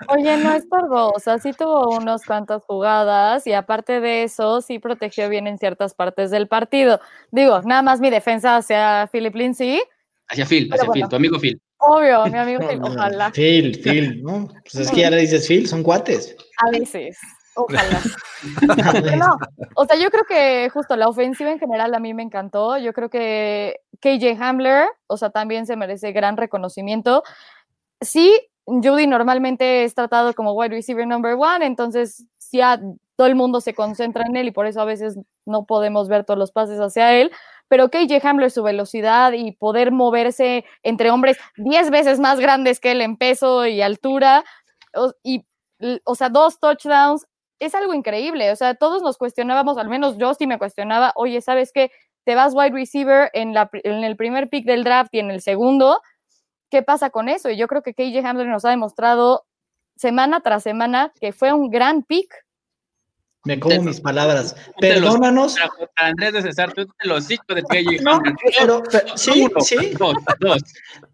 Speaker 3: Oye, no estorbó, o sea, sí tuvo unas cuantas jugadas y aparte de eso, sí protegió bien en ciertas partes del partido. Digo, nada más mi defensa hacia Philip Lindsay.
Speaker 4: Hacia Phil, hacia Phil, tu amigo Phil.
Speaker 3: Obvio, mi amigo Phil, ojalá.
Speaker 5: Phil, Phil, ¿no? Pues es que ya le dices Phil, son cuates.
Speaker 3: A veces, ojalá. no, o sea, yo creo que justo la ofensiva en general a mí me encantó. Yo creo que KJ Hamler, o sea, también se merece gran reconocimiento. Sí, Judy normalmente es tratado como wide receiver number one, entonces ya todo el mundo se concentra en él y por eso a veces no podemos ver todos los pases hacia él. Pero KJ Hamler, su velocidad y poder moverse entre hombres 10 veces más grandes que él en peso y altura, y, o sea, dos touchdowns, es algo increíble. O sea, todos nos cuestionábamos, al menos yo sí me cuestionaba, oye, ¿sabes qué? Te vas wide receiver en, la, en el primer pick del draft y en el segundo, qué pasa con eso. Y yo creo que KJ Hamler nos ha demostrado semana tras semana que fue un gran pick.
Speaker 5: Me como mis palabras. Perdónanos.
Speaker 4: Andrés de César, tú te lo de KJ
Speaker 5: Hamler. Pero, sí, sí.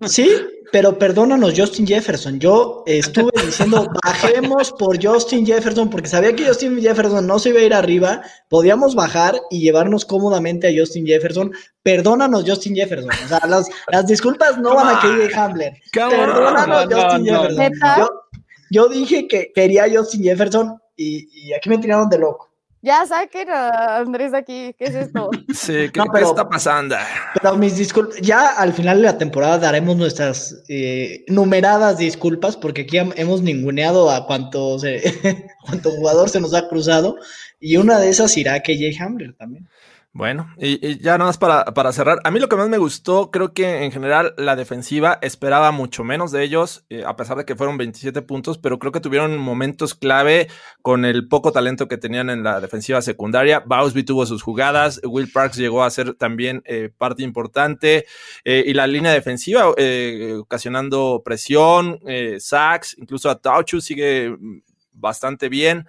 Speaker 5: Sí, pero perdónanos, Justin Jefferson. Yo estuve diciendo, bajemos por Justin Jefferson, porque sabía que Justin Jefferson no se iba a ir arriba. Podíamos bajar y llevarnos cómodamente a Justin Jefferson. Perdónanos, Justin Jefferson. O sea, las, disculpas no van a KJ Hamler. Perdónanos, Justin Jefferson. Yo, dije que quería a Justin Jefferson y, y aquí me tiraron de loco.
Speaker 3: Ya saquen a Andrés aquí, ¿qué es esto?
Speaker 2: Sí, ¿qué, está pasando?
Speaker 5: Pero mis disculpas, ya al final de la temporada daremos nuestras eh, numeradas disculpas, porque aquí hemos ninguneado a cuánto, cuánto jugador se nos ha cruzado, y una de esas irá a KJ Hamler también.
Speaker 2: Bueno, y, ya nada más para, para, cerrar, a mí lo que más me gustó, creo que en general la defensiva esperaba mucho menos de ellos, eh, a pesar de que fueron 27 puntos, pero creo que tuvieron momentos clave con el poco talento que tenían en la defensiva secundaria. Bausby tuvo sus jugadas, Will Parks llegó a ser también eh, parte importante, eh, y la línea defensiva ocasionando presión, sacks, incluso a Tauchu sigue mm, bastante bien.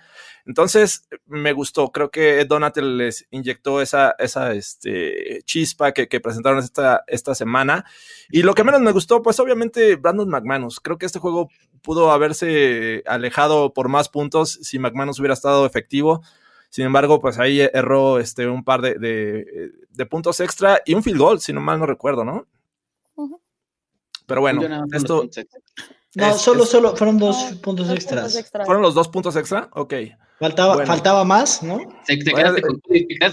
Speaker 2: Entonces, me gustó. Creo que Donatel les inyectó esa, esa este, chispa que, presentaron esta, esta semana. Y lo que menos me gustó, pues obviamente Brandon McManus. Creo que este juego pudo haberse alejado por más puntos si McManus hubiera estado efectivo. Sin embargo, pues ahí erró este, un par de, puntos extra y un field goal, si no mal no recuerdo, ¿no? Pero bueno, esto...
Speaker 5: No, solo, solo, fueron dos puntos extras.
Speaker 2: ¿Fueron los dos puntos extra? Ok.
Speaker 5: Faltaba, faltaba más, ¿no?
Speaker 4: Se, quedaste, con,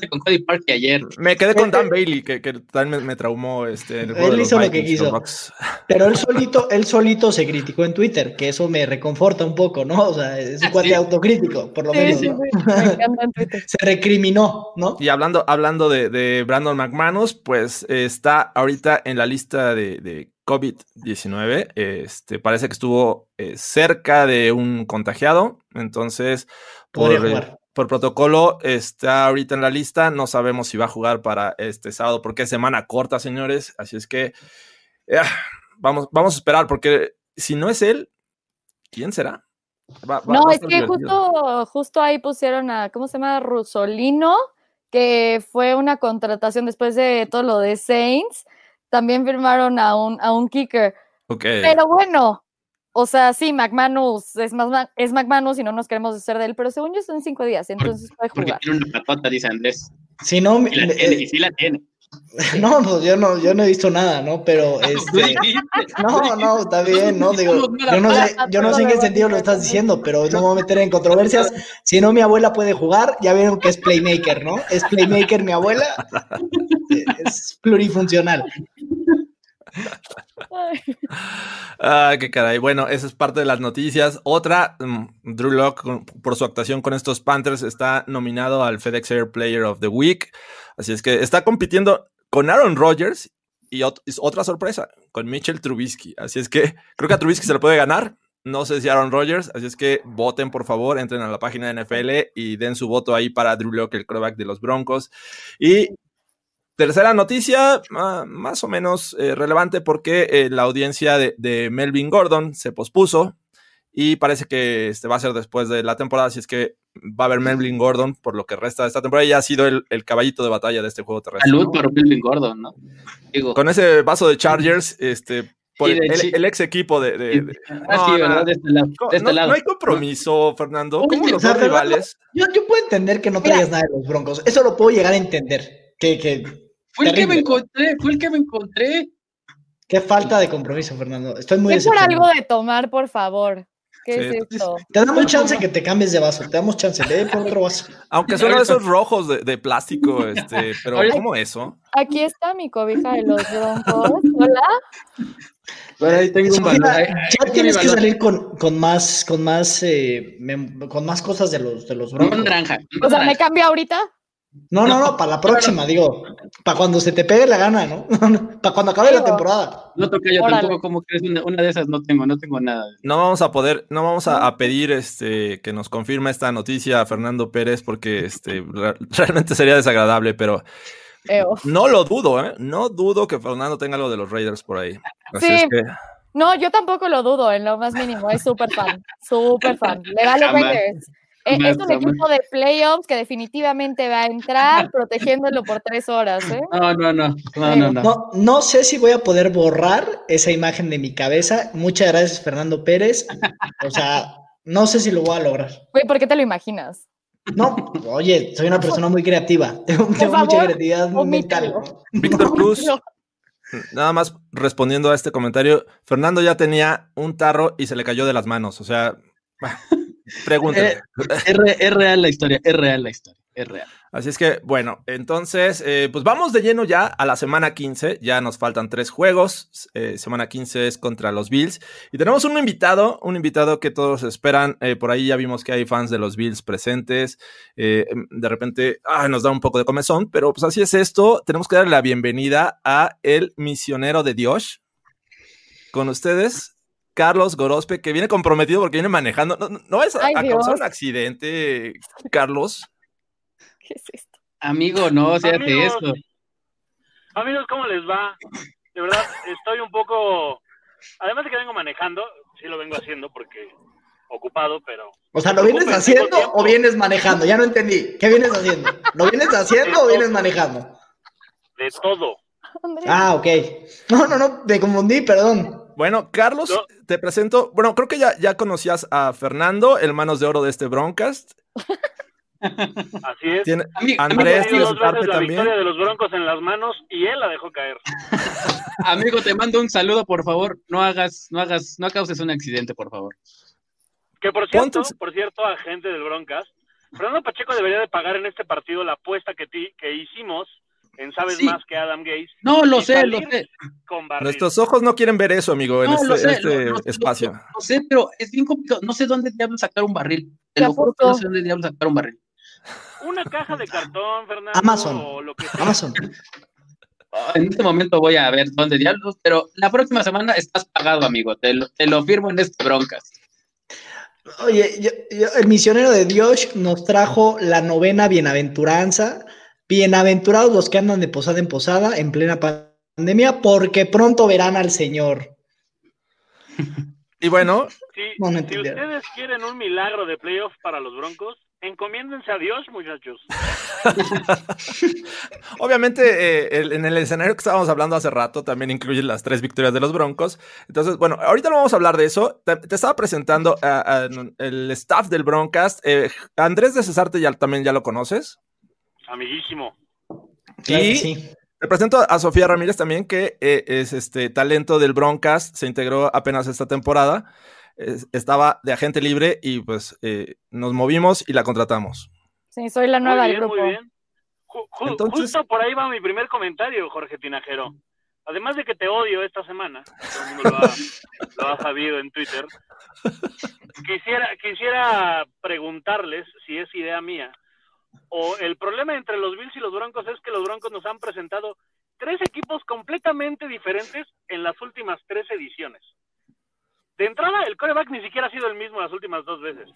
Speaker 4: con, Cody Parkey ayer.
Speaker 2: Me quedé con Dan Bailey, que, que también me, traumó. Este,
Speaker 5: él hizo lo que quiso. Pero él solito, él solito se criticó en Twitter, que eso me reconforta un poco, ¿no? O sea, es un ah, cuate autocrítico, por lo menos. se recriminó, ¿no?
Speaker 2: Y hablando, hablando de, de Brandon McManus, pues está ahorita en la lista de, de COVID-19. Este, parece que estuvo eh, cerca de un contagiado. Entonces, por, por protocolo está ahorita en la lista. No sabemos si va a jugar para este sábado porque es semana corta, señores. Así es que vamos, vamos a esperar porque si no es él, ¿quién será?
Speaker 3: no, es que justo, justo ahí pusieron a, ¿cómo se llama? Rusolino, que fue una contratación después de todo lo de Saints. También firmaron a un, a un kicker. Pero bueno, o sea, sí, McManus es, más, es McManus y no nos queremos hacer de él, pero según yo son cinco días, entonces puede jugar.
Speaker 4: Porque tiene una patata, dice Andrés.
Speaker 5: Si no,
Speaker 4: y, la tiene, y sí la tiene.
Speaker 5: No, pues yo no, yo no he visto nada, ¿no? Pero este, no, no, está bien, ¿no? Digo, yo no sé, yo no sé en qué sentido lo estás diciendo, pero no me voy a meter en controversias. Si no, mi abuela puede jugar, ya vieron que es playmaker, ¿no? Es playmaker mi abuela, es plurifuncional.
Speaker 2: Ah, qué caray. Bueno, esa es parte de las noticias. Otra, mm, Drew Locke, por su actuación con estos Panthers, está nominado al FedEx Air Player of the Week. Así es que está compitiendo con Aaron Rodgers y otra sorpresa, con Mitchell Trubisky. Así es que creo que a Trubisky se le puede ganar. No sé si Aaron Rodgers, así es que voten por favor, entren a la página de NFL y den su voto ahí para Drew Locke, el quarterback de los Broncos. Y tercera noticia, más o menos eh, relevante porque eh, la audiencia de, Melvin Gordon se pospuso y parece que este va a ser después de la temporada, así es que va a haber Melvin Gordon por lo que resta de esta temporada y ya ha sido el, caballito de batalla de este juego terrestre.
Speaker 4: Salud por Melvin Gordon, ¿no?
Speaker 2: Con ese vaso de Chargers, este, por el, ex equipo de.
Speaker 4: ah, sí, ¿verdad? De este lado. este
Speaker 2: no, hay compromiso, Fernando. ¿Cómo los dos rivales?
Speaker 5: Yo, yo, puedo entender que no traigas nada de los Broncos. Eso lo puedo llegar a entender. Que, que
Speaker 4: fue el que me encontré, fue el que me encontré.
Speaker 5: Qué falta de compromiso, Fernando. Estoy muy
Speaker 3: Es por algo de tomar, por favor. ¿Qué es esto?
Speaker 5: Te damos chance que te cambies de vaso, te damos chance, ve por otro vaso.
Speaker 2: Aunque son esos rojos de, de plástico, este, pero ¿cómo eso?
Speaker 3: Aquí está mi cobija de los broncos. Hola.
Speaker 4: Bueno, ahí tengo un
Speaker 5: valor. Ya tienes que salir con, con más, con más, eh, con más cosas de los, de los broncos.
Speaker 4: naranja.
Speaker 3: O sea, ¿me cambio ahorita?
Speaker 5: No, no, no, para la próxima, digo, para cuando se te pegue la gana, ¿no? para cuando acabe la temporada.
Speaker 4: No toca yo tampoco, como crees, una, una, de esas no tengo, no tengo nada.
Speaker 2: No vamos a poder, no vamos a, pedir este que nos confirme esta noticia a Fernando Pérez, porque este realmente sería desagradable, pero no lo dudo, ¿eh? No dudo que Fernando tenga algo de los Raiders por ahí. Así es que...
Speaker 3: No, yo tampoco lo dudo en lo más mínimo, es súper fan, súper fan. Le vale Raiders. Eh, es un equipo de playoffs que definitivamente va a entrar protegiéndolo por tres horas. ¿eh?
Speaker 4: No, no, no, no, no, no.
Speaker 5: No sé si voy a poder borrar esa imagen de mi cabeza. Muchas gracias, Fernando Pérez. O sea, no sé si lo voy a lograr.
Speaker 3: Güey, ¿por qué te lo imaginas?
Speaker 5: No, oye, soy una persona muy creativa. Tengo, mucha creatividad mental.
Speaker 2: Víctor Cruz. Nada más respondiendo a este comentario, Fernando ya tenía un tarro y se le cayó de las manos. O sea, Pregúntale.
Speaker 4: Eh, es, real la historia, es real la historia, es real.
Speaker 2: Así es que, bueno, entonces, eh, pues vamos de lleno ya a la semana 15. Ya nos faltan tres juegos. Eh, semana 15 es contra los Bills. Y tenemos un invitado, un invitado que todos esperan. por ahí ya vimos que hay fans de los Bills presentes. de repente, nos da un poco de comezón, pero pues así es esto. Tenemos que darle la bienvenida a el misionero de Dios. Con ustedes, Carlos Gorospe, que viene comprometido porque viene manejando. ¿No, no es a, causar un accidente, Carlos?
Speaker 3: ¿Qué es esto?
Speaker 4: Amigo, no, se hace esto.
Speaker 6: Amigos, ¿cómo les va? De verdad, estoy un poco. Además de que vengo manejando, sí lo vengo haciendo porque ocupado, pero.
Speaker 5: O sea, ¿lo vienes haciendo o vienes manejando? Ya no entendí. ¿Qué vienes haciendo? ¿Lo vienes haciendo o vienes manejando?
Speaker 6: De todo.
Speaker 5: Ah, ok. No, no, no, me confundí, perdón.
Speaker 2: Bueno, Carlos, te presento. Bueno, creo que ya, ya conocías a Fernando, el manos de oro de este Broncast.
Speaker 6: Así es.
Speaker 2: Tiene, Andrés
Speaker 6: tiene su parte la victoria de los Broncos en las manos y él la dejó caer.
Speaker 4: Amigo, te mando un saludo, por favor. No hagas, no hagas, no causes un accidente, por favor.
Speaker 6: Que por cierto, por cierto, a gente del Broncas, Fernando Pacheco debería de pagar en este partido la apuesta que, ti, que hicimos en Sabes Más que Adam Gates.
Speaker 4: No, lo sé, lo sé.
Speaker 2: Nuestros ojos no quieren ver eso, amigo, en este, este espacio.
Speaker 4: No sé, pero es bien complicado. No sé dónde diablos sacar un barril. Te lo juro que no sé dónde diablos sacar un barril.
Speaker 6: Una caja de cartón, Fernando.
Speaker 5: Amazon.
Speaker 6: O lo que
Speaker 5: Amazon.
Speaker 4: En este momento voy a ver dónde diablos, pero la próxima semana estás pagado, amigo. Te lo, te lo firmo en este broncas.
Speaker 5: Oye, el misionero de Dios nos trajo la novena bienaventuranza. Bienaventurados los que andan de posada en posada en plena pandemia, porque pronto verán al Señor.
Speaker 2: Y bueno,
Speaker 6: si ustedes quieren un milagro de playoff para los Broncos, encomiéndense a Dios, muchachos.
Speaker 2: Obviamente, eh, en el escenario que estábamos hablando hace rato, también incluye las tres victorias de los Broncos. Entonces, bueno, ahorita no vamos a hablar de eso. Te, estaba presentando el staff del Broncast. Eh, Andrés de Cesarte ya, también ya lo conoces.
Speaker 6: Amiguísimo.
Speaker 2: y sí. te presento a Sofía Ramírez también, que eh, es este talento del Broncast. Se integró apenas esta temporada estaba de agente libre y pues eh, nos movimos y la contratamos.
Speaker 3: Sí, soy la nueva del grupo. Muy bien.
Speaker 6: Justo por ahí va mi primer comentario, Jorge Tinajero. Además de que te odio esta semana, todo el mundo lo ha, sabido en Twitter, quisiera, quisiera preguntarles si es idea mía o el problema entre los Bills y los Broncos es que los Broncos nos han presentado tres equipos completamente diferentes en las últimas tres ediciones. De entrada, el coreback ni siquiera ha sido el mismo las últimas dos veces.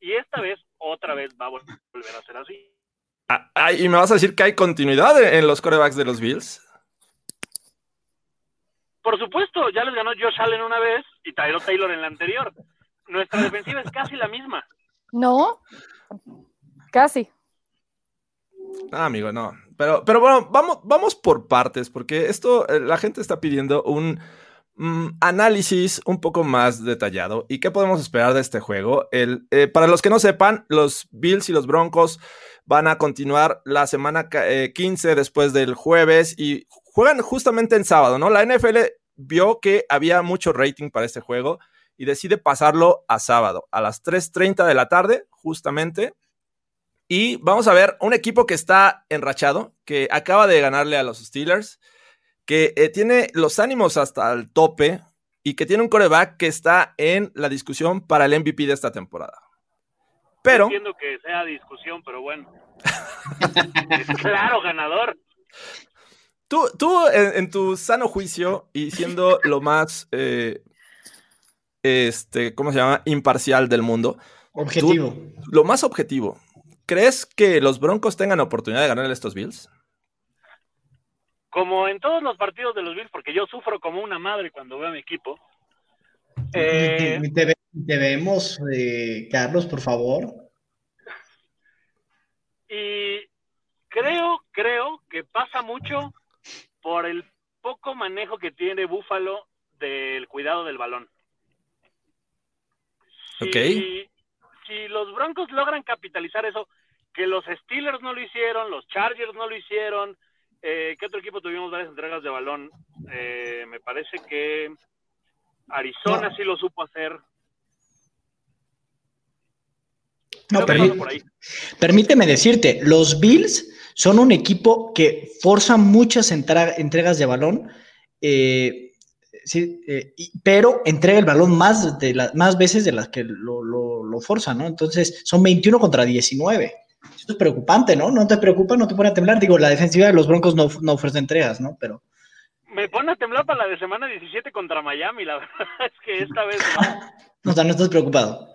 Speaker 6: Y esta vez, otra vez va a volver a ser así.
Speaker 2: Ah, ¿Y me vas a decir que hay continuidad en los corebacks de los Bills?
Speaker 6: Por supuesto, ya les ganó Josh Allen una vez y Tyler Taylor en la anterior. Nuestra defensiva es casi la misma.
Speaker 3: No, casi.
Speaker 2: Ah, amigo, no. Pero, pero bueno, vamos, vamos por partes, porque esto, eh, la gente está pidiendo un Mm, análisis un poco más detallado. ¿Y qué podemos esperar de este juego? El, eh, para los que no sepan, los Bills y los Broncos van a continuar la semana 15 eh, después del jueves y juegan justamente en sábado, ¿no? La NFL vio que había mucho rating para este juego y decide pasarlo a sábado, a las 3.30 de la tarde, justamente. Y vamos a ver un equipo que está enrachado, que acaba de ganarle a los Steelers que eh, tiene los ánimos hasta el tope y que tiene un coreback que está en la discusión para el MVP de esta temporada. Pero.
Speaker 6: entiendo que sea discusión, pero bueno. es claro, ganador.
Speaker 2: Tú, tú en, tu sano juicio y siendo lo más, eh, este, ¿cómo se llama? Imparcial del mundo.
Speaker 5: Objetivo.
Speaker 2: lo más objetivo. ¿Crees que los Broncos tengan oportunidad de ganar estos Bills?
Speaker 6: como en todos los partidos de los Bills, porque yo sufro como una madre cuando veo a mi equipo. Eh,
Speaker 5: te, vemos, eh, Carlos, por favor.
Speaker 6: Y creo, creo que pasa mucho por el poco manejo que tiene Búfalo del cuidado del balón.
Speaker 2: ok.
Speaker 6: Si los Broncos logran capitalizar eso, que los Steelers no lo hicieron, los Chargers no lo hicieron, eh, ¿Qué otro equipo tuvimos varias entregas de balón? Eh, me parece que Arizona sí lo supo hacer.
Speaker 5: No, permíteme decirte, los Bills son un equipo que forza muchas entregas de balón, eh, pero entrega el balón más, de más veces de las que lo, lo, lo forza, ¿no? Entonces son 21 contra 19 es preocupante, ¿no? ¿No te preocupa? ¿No te pone a temblar? Digo, la defensiva de los Broncos no, no ofrece entregas, ¿no? Pero...
Speaker 6: Me pone a temblar para la de semana 17 contra Miami, la verdad es que esta vez
Speaker 5: no. o sea, no estás preocupado.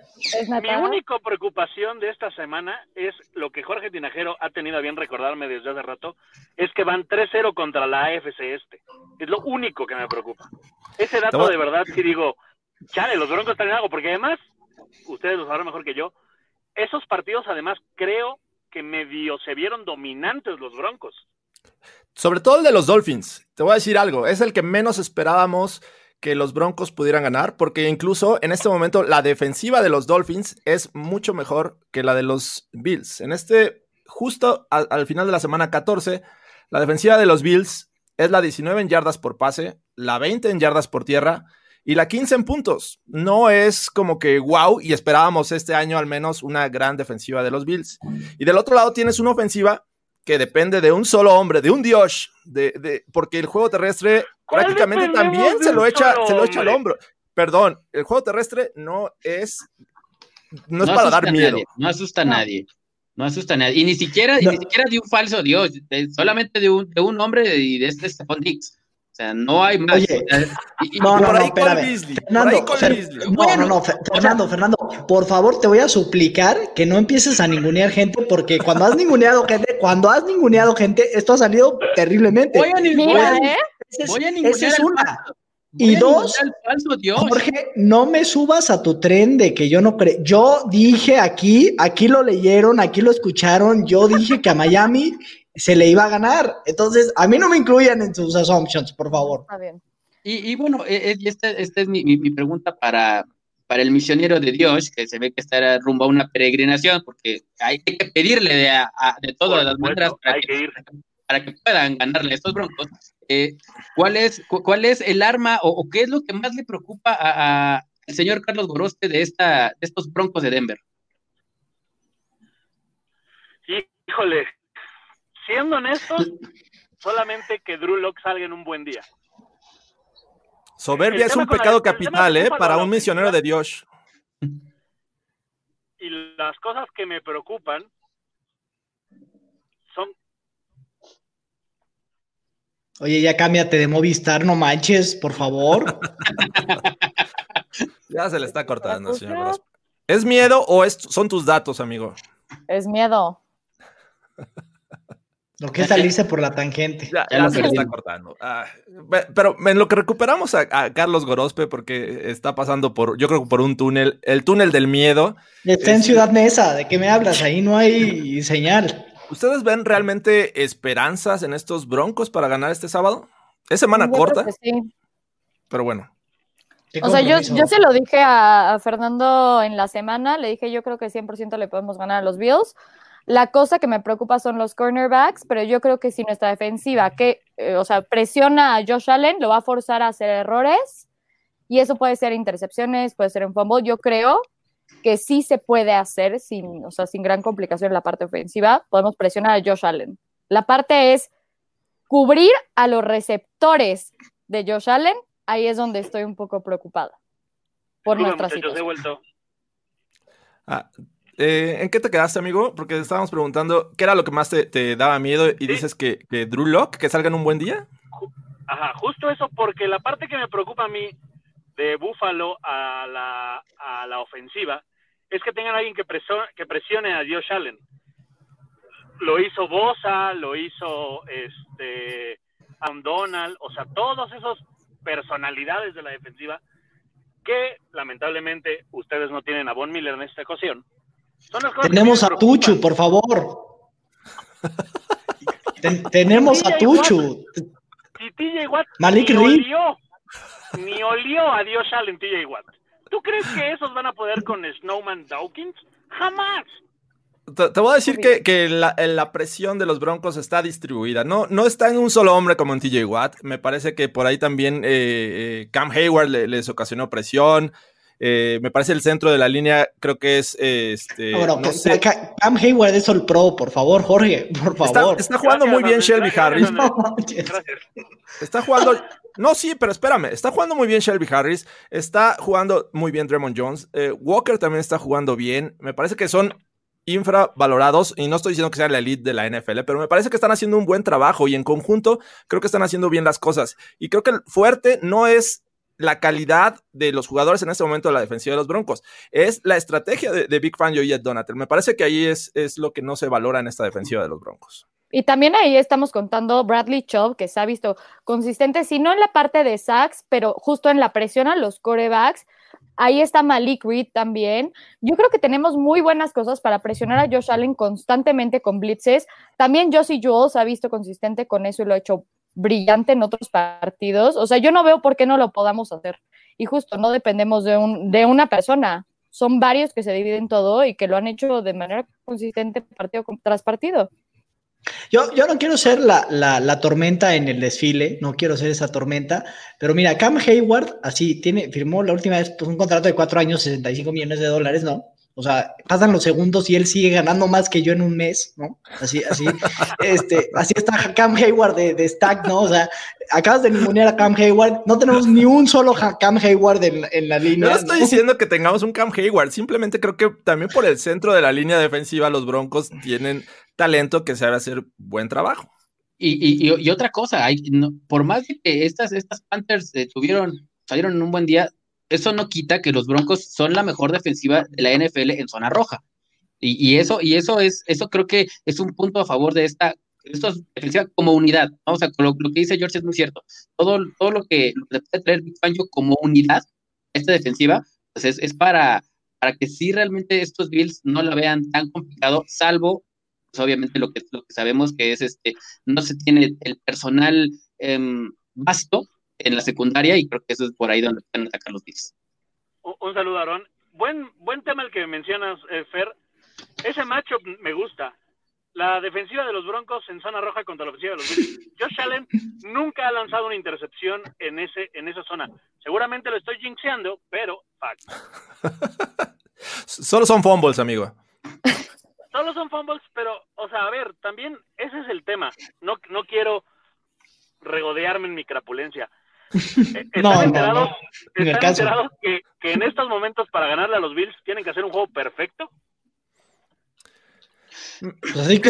Speaker 6: Mi única preocupación de esta semana es lo que Jorge Tinajero ha tenido a bien recordarme desde hace rato, es que van 3-0 contra la AFC este. Es lo único que me preocupa. Ese dato de verdad sí digo, chale, los Broncos están en algo, porque además, ustedes lo sabrán mejor que yo, esos partidos además creo que medio se vieron dominantes los Broncos.
Speaker 2: Sobre todo el de los Dolphins. Te voy a decir algo, es el que menos esperábamos que los Broncos pudieran ganar, porque incluso en este momento la defensiva de los Dolphins es mucho mejor que la de los Bills. En este, justo al, al final de la semana 14, la defensiva de los Bills es la 19 en yardas por pase, la 20 en yardas por tierra y la 15 en puntos. No es como que wow y esperábamos este año al menos una gran defensiva de los Bills. Y del otro lado tienes una ofensiva que depende de un solo hombre, de un Dios, de, porque el juego terrestre prácticamente también se lo, echa, se lo echa al hombro. Perdón, el juego terrestre no es, no es para dar miedo.
Speaker 4: no asusta a nadie. No asusta a nadie. Y ni siquiera, ni siquiera de un falso Dios, solamente de un, de un hombre y de este Stephon Dix. O sea, no hay más.
Speaker 5: no, no, no, espérame. Fernando, no, no, no, Fernando, Fernando, por favor, te voy a suplicar que no empieces a ningunear gente, porque cuando has ninguneado gente, cuando has ninguneado gente, esto ha salido terriblemente.
Speaker 4: Voy a ningunear, ¿eh? Voy a ningunear.
Speaker 5: es una. Y dos, Jorge, no me subas a tu tren de que yo no creo. Yo dije aquí, aquí lo leyeron, aquí lo escucharon. Yo dije que a Miami se le iba a ganar. Entonces, a mí no me incluyan en sus assumptions, por favor. Está bien.
Speaker 4: Y, bueno, e, e, esta, esta es mi, mi, pregunta para, para el misionero de Dios, que se ve que está rumbo a una peregrinación, porque hay que pedirle de, de todas las maneras para que, para que, puedan ganarle a estos broncos. Eh, ¿cuál, es, ¿Cuál es el arma o, qué es lo que más le preocupa al señor Carlos Goroste de, esta, de estos broncos de Denver?
Speaker 6: Híjole, siendo honestos, solamente que Drew Locke salga en un buen día.
Speaker 2: Soberbia es un pecado capital, ¿eh? Para un misionero de Dios.
Speaker 6: Y las cosas que me preocupan son.
Speaker 5: Oye, ya cámbiate de Movistar, no manches, por favor.
Speaker 2: ya se le está cortando, señor. ¿Es miedo o es, son tus datos, amigo?
Speaker 3: Es miedo.
Speaker 5: Lo que es salirse por la tangente.
Speaker 2: Ya, se le está cortando. Ah, pero en lo que recuperamos a, Carlos Gorospe, porque está pasando por, yo creo por un túnel, el túnel del miedo.
Speaker 5: Está en Ciudad Mesa, ¿de qué me hablas? Ahí no hay señal.
Speaker 2: ¿Ustedes ven realmente esperanzas en estos broncos para ganar este sábado? Es semana corta. Sí. Pero bueno.
Speaker 3: O sea, yo, yo, se lo dije a, a, Fernando en la semana, le dije yo creo que 100% le podemos ganar a los Bills. La cosa que me preocupa son los cornerbacks, pero yo creo que si nuestra defensiva, que, eh, o sea, presiona a Josh Allen, lo va a forzar a hacer errores y eso puede ser intercepciones, puede ser un fumble. Yo creo que sí se puede hacer sin, o sea, sin gran complicación en la parte ofensiva. Podemos presionar a Josh Allen. La parte es cubrir a los receptores de Josh Allen. Ahí es donde estoy un poco preocupada por nuestra situación.
Speaker 2: Ah, eh, ¿En qué te quedaste, amigo? Porque estábamos preguntando qué era lo que más te, daba miedo y dices que, que, Drew Lock, que salga en un buen día.
Speaker 6: Ajá, justo eso, porque la parte que me preocupa a mí de Buffalo a la, a la ofensiva es que tengan alguien que, que presione a Josh Allen. Lo hizo Bosa, lo hizo este Donald, o sea, todos esos personalidades de la defensiva que lamentablemente ustedes no tienen a Von Miller en esta ocasión
Speaker 5: tenemos a Tuchu, por favor. tenemos a Tuchu.
Speaker 6: Y TJ Watt Malik ni olió, ni olió a Dios Allen TJ Watt. ¿Tú crees que esos van a poder con Snowman Dawkins? Jamás.
Speaker 2: Te, voy a decir que, la, presión de los Broncos está distribuida. No, no está en un solo hombre como en TJ Watt. Me parece que por ahí también eh, eh, Cam Hayward les ocasionó presión. Eh, me parece el centro de la línea, creo que es este.
Speaker 5: Bueno, Cam Hayward es el pro, por favor, Jorge, por favor.
Speaker 2: Está, jugando muy bien Shelby Harris. está jugando. No, sí, pero espérame. Está jugando muy bien Shelby Harris. Está jugando muy bien Draymond Jones. Eh, Walker también está jugando bien. Me parece que son infravalorados y no estoy diciendo que sea la elite de la NFL, pero me parece que están haciendo un buen trabajo y en conjunto creo que están haciendo bien las cosas. Y creo que el fuerte no es la calidad de los jugadores en este momento de la defensiva de los Broncos. Es la estrategia de, Big Fan y Donatel. Me parece que ahí es, es lo que no se valora en esta defensiva de los Broncos.
Speaker 3: Y también ahí estamos contando Bradley Chubb, que se ha visto consistente, si no en la parte de sacks, pero justo en la presión a los corebacks. Ahí está Malik Reed también. Yo creo que tenemos muy buenas cosas para presionar a Josh Allen constantemente con blitzes. También Josie Jules ha visto consistente con eso y lo ha hecho brillante en otros partidos. O sea, yo no veo por qué no lo podamos hacer. Y justo, no dependemos de, un, de una persona. Son varios que se dividen todo y que lo han hecho de manera consistente partido tras partido.
Speaker 5: Yo, yo no quiero ser la, la, tormenta en el desfile, no quiero ser esa tormenta, pero mira, Cam Hayward, así, tiene, firmó la última vez pues, un contrato de cuatro años, 65 millones de dólares, ¿no? O sea, pasan los segundos y él sigue ganando más que yo en un mes, ¿no? Así, así, este, así está Cam Hayward de, de, Stack, ¿no? O sea, acabas de ningunear a Cam Hayward, no tenemos ni un solo Cam Hayward en, la línea.
Speaker 2: No estoy diciendo que tengamos un Cam Hayward, simplemente creo que también por el centro de la línea defensiva los Broncos tienen talento que sabe hacer buen trabajo.
Speaker 4: Y, otra cosa, hay, por más de que estas, estas Panthers eh, tuvieron, salieron en un buen día, eso no quita que los Broncos son la mejor defensiva de la NFL en zona roja. Y, eso, y eso es, eso creo que es un punto a favor de esta, defensiva como unidad. O sea, lo, que dice George es muy cierto. Todo, todo lo que le puede traer Big como unidad, esta defensiva, pues es, es para, para que sí realmente estos Bills no la vean tan complicado, salvo, pues obviamente lo que, lo que sabemos que es este, no se tiene el personal eh, vasto en la secundaria y creo que eso es por ahí donde pueden atacar los Bills.
Speaker 6: Un, saludo, Aaron. Buen, buen tema el que mencionas, eh, Fer. Ese matchup me gusta. La defensiva de los Broncos en zona roja contra la ofensiva de los Bills. Josh Allen nunca ha lanzado una intercepción en, ese, en esa zona. Seguramente lo estoy jinxeando, pero fact.
Speaker 2: Solo son fumbles, amigo.
Speaker 6: Solo son fumbles, pero, o sea, a ver, también ese es el tema. No, no quiero regodearme en mi crapulencia. ¿Están enterados, que, que, en estos momentos para ganarle a los Bills tienen que hacer un juego perfecto?
Speaker 5: Pues así que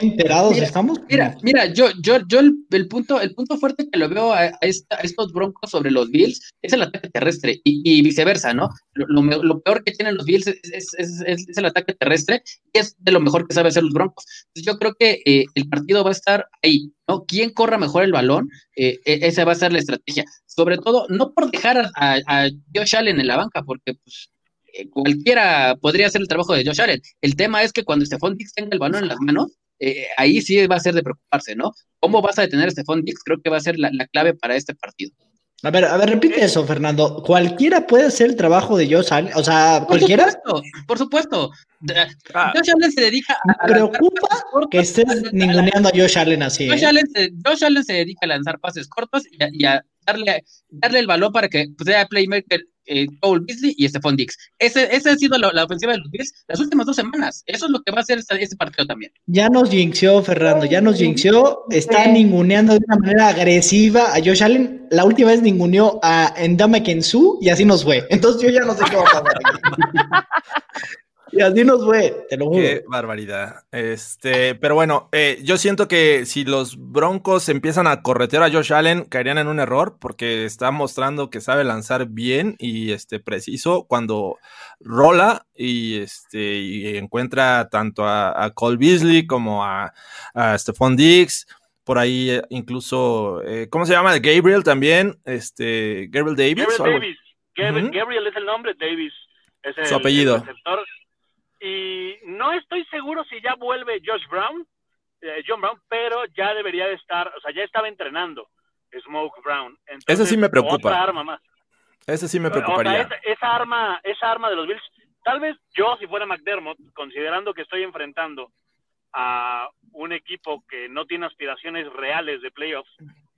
Speaker 5: enterados
Speaker 4: mira,
Speaker 5: estamos.
Speaker 4: Mira, mira, yo, yo, yo el, punto, el punto fuerte que lo veo a, estos broncos sobre los Bills es el ataque terrestre y, viceversa, ¿no? Lo, peor que tienen los Bills es, el ataque terrestre y es de lo mejor que sabe hacer los broncos. yo creo que eh, el partido va a estar ahí, ¿no? Quien corra mejor el balón, eh, e, esa va a ser la estrategia. Sobre todo, no por dejar a, a Josh Allen en la banca, porque pues eh, cualquiera podría hacer el trabajo de Josh Allen. El tema es que cuando Stephon Dix tenga el balón en las manos, eh, ahí sí va a ser de preocuparse, ¿no? ¿Cómo vas a detener a Stephon Dix? Creo que va a ser la, clave para este partido.
Speaker 5: A ver, a ver, repite eso, Fernando. ¿Cualquiera puede hacer el trabajo de Josh Allen? O sea, ¿cualquiera?
Speaker 4: Por supuesto, por supuesto. Ah. Josh Allen se dedica
Speaker 5: a... Me preocupa que estés ninguneando a Josh Allen así.
Speaker 4: Josh,
Speaker 5: ¿eh?
Speaker 4: Allen se, Josh, Allen se, dedica a lanzar pases cortos y a, darle, darle el balón para que sea playmaker eh, Cole Beasley y Stephon Dix. Ese, esa ha sido la, ofensiva de los Bills las últimas dos semanas. Eso es lo que va a hacer este, partido también.
Speaker 5: Ya nos jinxeó, Fernando, ya nos jinxeó. Está ninguneando de una manera agresiva a Josh Allen. La última vez ninguneó a Endame Kensu y así nos fue. Entonces yo ya no sé qué va a pasar. Y así nos fue, te lo juro.
Speaker 2: Qué barbaridad. Este, pero bueno, eh, yo siento que si los Broncos empiezan a corretear a Josh Allen, caerían en un error porque está mostrando que sabe lanzar bien y este preciso cuando rola y este y encuentra tanto a, Cole Beasley como a, a Stephon Diggs. Por ahí eh, incluso, eh, ¿cómo se llama? Gabriel también, este, Gabriel Davis.
Speaker 6: Gabriel Gabriel, es el nombre, Davis es
Speaker 2: su apellido.
Speaker 6: Y no estoy seguro si ya vuelve Josh Brown, eh, John Brown, pero ya debería de estar, o sea, ya estaba entrenando Smoke Brown.
Speaker 2: Ese sí me preocupa.
Speaker 6: Otra arma más.
Speaker 2: Ese sí me preocuparía.
Speaker 6: esa, arma, esa arma de los Bills, tal vez yo si fuera McDermott, considerando que estoy enfrentando a un equipo que no tiene aspiraciones reales de playoffs,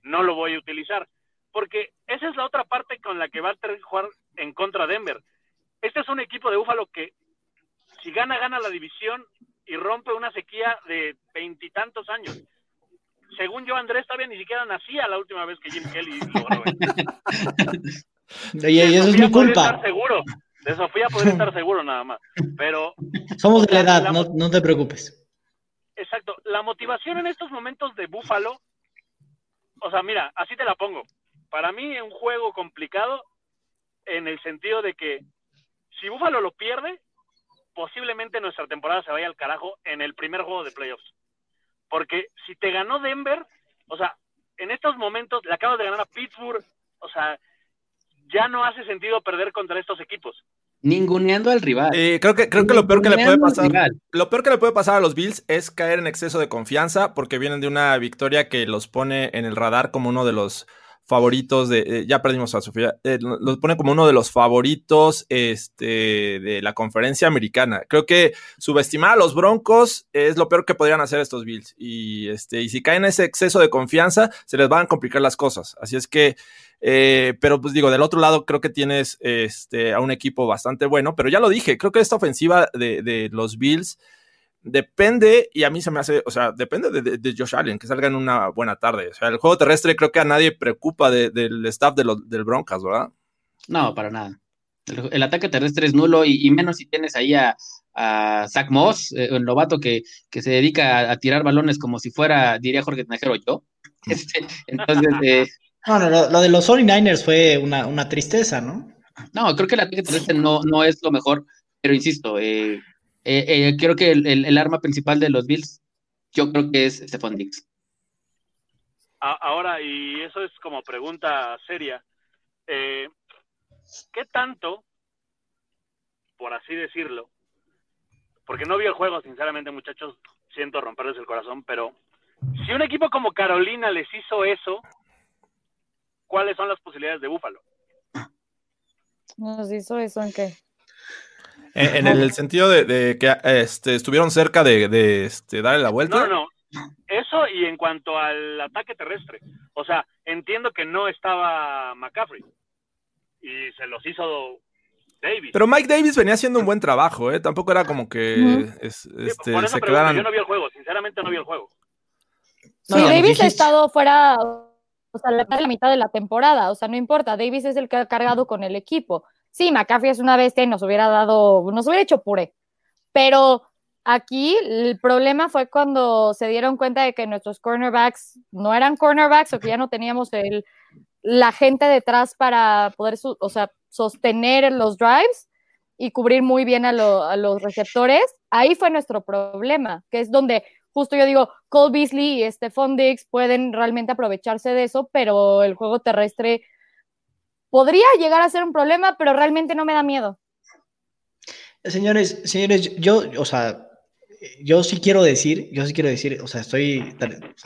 Speaker 6: no lo voy a utilizar. Porque esa es la otra parte con la que va a tener que jugar en contra de Denver. Este es un equipo de Búfalo que si gana, gana la división y rompe una sequía de veintitantos años. Según yo, Andrés todavía ni siquiera nacía la última vez que Jim Kelly logró
Speaker 5: Y eso es mi culpa.
Speaker 6: Estar seguro. De Sofía podría estar seguro nada más. Pero.
Speaker 5: Somos de la edad, no, no te preocupes.
Speaker 6: Exacto. La motivación en estos momentos de Búfalo, o sea, mira, así te la pongo. Para mí es un juego complicado en el sentido de que si Búfalo lo pierde, posiblemente nuestra temporada se vaya al carajo en el primer juego de playoffs. Porque si te ganó Denver, o sea, en estos momentos le acabas de ganar a Pittsburgh, o sea, ya no hace sentido perder contra estos equipos.
Speaker 4: Ninguneando al rival.
Speaker 2: Eh, creo que, creo que lo peor que le puede pasar. Lo peor que le puede pasar a los Bills es caer en exceso de confianza, porque vienen de una victoria que los pone en el radar como uno de los favoritos de, eh, ya perdimos a Sofía, eh, los pone como uno de los favoritos este, de la conferencia americana. Creo que subestimar a los Broncos es lo peor que podrían hacer estos Bills. Y, este, y si caen en ese exceso de confianza, se les van a complicar las cosas. Así es que, eh, pero pues digo, del otro lado creo que tienes este, a un equipo bastante bueno, pero ya lo dije, creo que esta ofensiva de los Bills depende, y a mí se me hace, o sea, depende de, Josh Allen, que salga en una buena tarde. O sea, el juego terrestre creo que a nadie preocupa del staff de los, del Broncos, ¿verdad?
Speaker 4: No, para nada. El, ataque terrestre es nulo y, menos si tienes ahí a, a Zach Moss, eh, el novato que, se dedica a, tirar balones como si fuera, diría Jorge Tinajero, yo. Este, entonces... Eh,
Speaker 5: no, no, lo, de los 49ers fue una, tristeza, ¿no?
Speaker 4: No, creo que el ataque terrestre no, no es lo mejor, pero insisto, eh, creo que el, arma principal de los Bills, yo creo que es Stephon Diggs.
Speaker 6: Ahora, y eso es como pregunta seria, ¿qué tanto, por así decirlo, porque no vi el juego, sinceramente, muchachos, siento romperles el corazón, pero si un equipo como Carolina les hizo eso, ¿cuáles son las posibilidades de Búfalo?
Speaker 3: ¿Nos hizo eso en qué?
Speaker 2: En, el sentido de, que este, estuvieron cerca de, este, darle la vuelta.
Speaker 6: No, no, eso y en cuanto al ataque terrestre. O sea, entiendo que no estaba McCaffrey y se los hizo
Speaker 2: pero Mike Davis venía haciendo un buen trabajo, ¿eh? Tampoco era como que este,
Speaker 6: por eso se quedaran... Yo no vi el juego, sinceramente no vi el juego.
Speaker 3: Sí, Davis ha estado fuera, o sea, la, la mitad de la temporada, o sea, no importa, Davis es el que ha cargado con el equipo. Sí, McAfee es una bestia y nos hubiera dado, nos hubiera hecho puré, pero aquí el problema fue cuando se dieron cuenta de que nuestros cornerbacks no eran cornerbacks o que ya no teníamos la gente detrás para poder, o sea, sostener los drives y cubrir muy bien a, los receptores, ahí fue nuestro problema, que es donde justo yo digo, Cole Beasley y Stephon Diggs pueden realmente aprovecharse de eso, pero el juego terrestre podría llegar a ser un problema, pero realmente no me da miedo.
Speaker 5: Señores, señores, yo, o sea, yo sí quiero decir, yo sí quiero decir, o sea, estoy,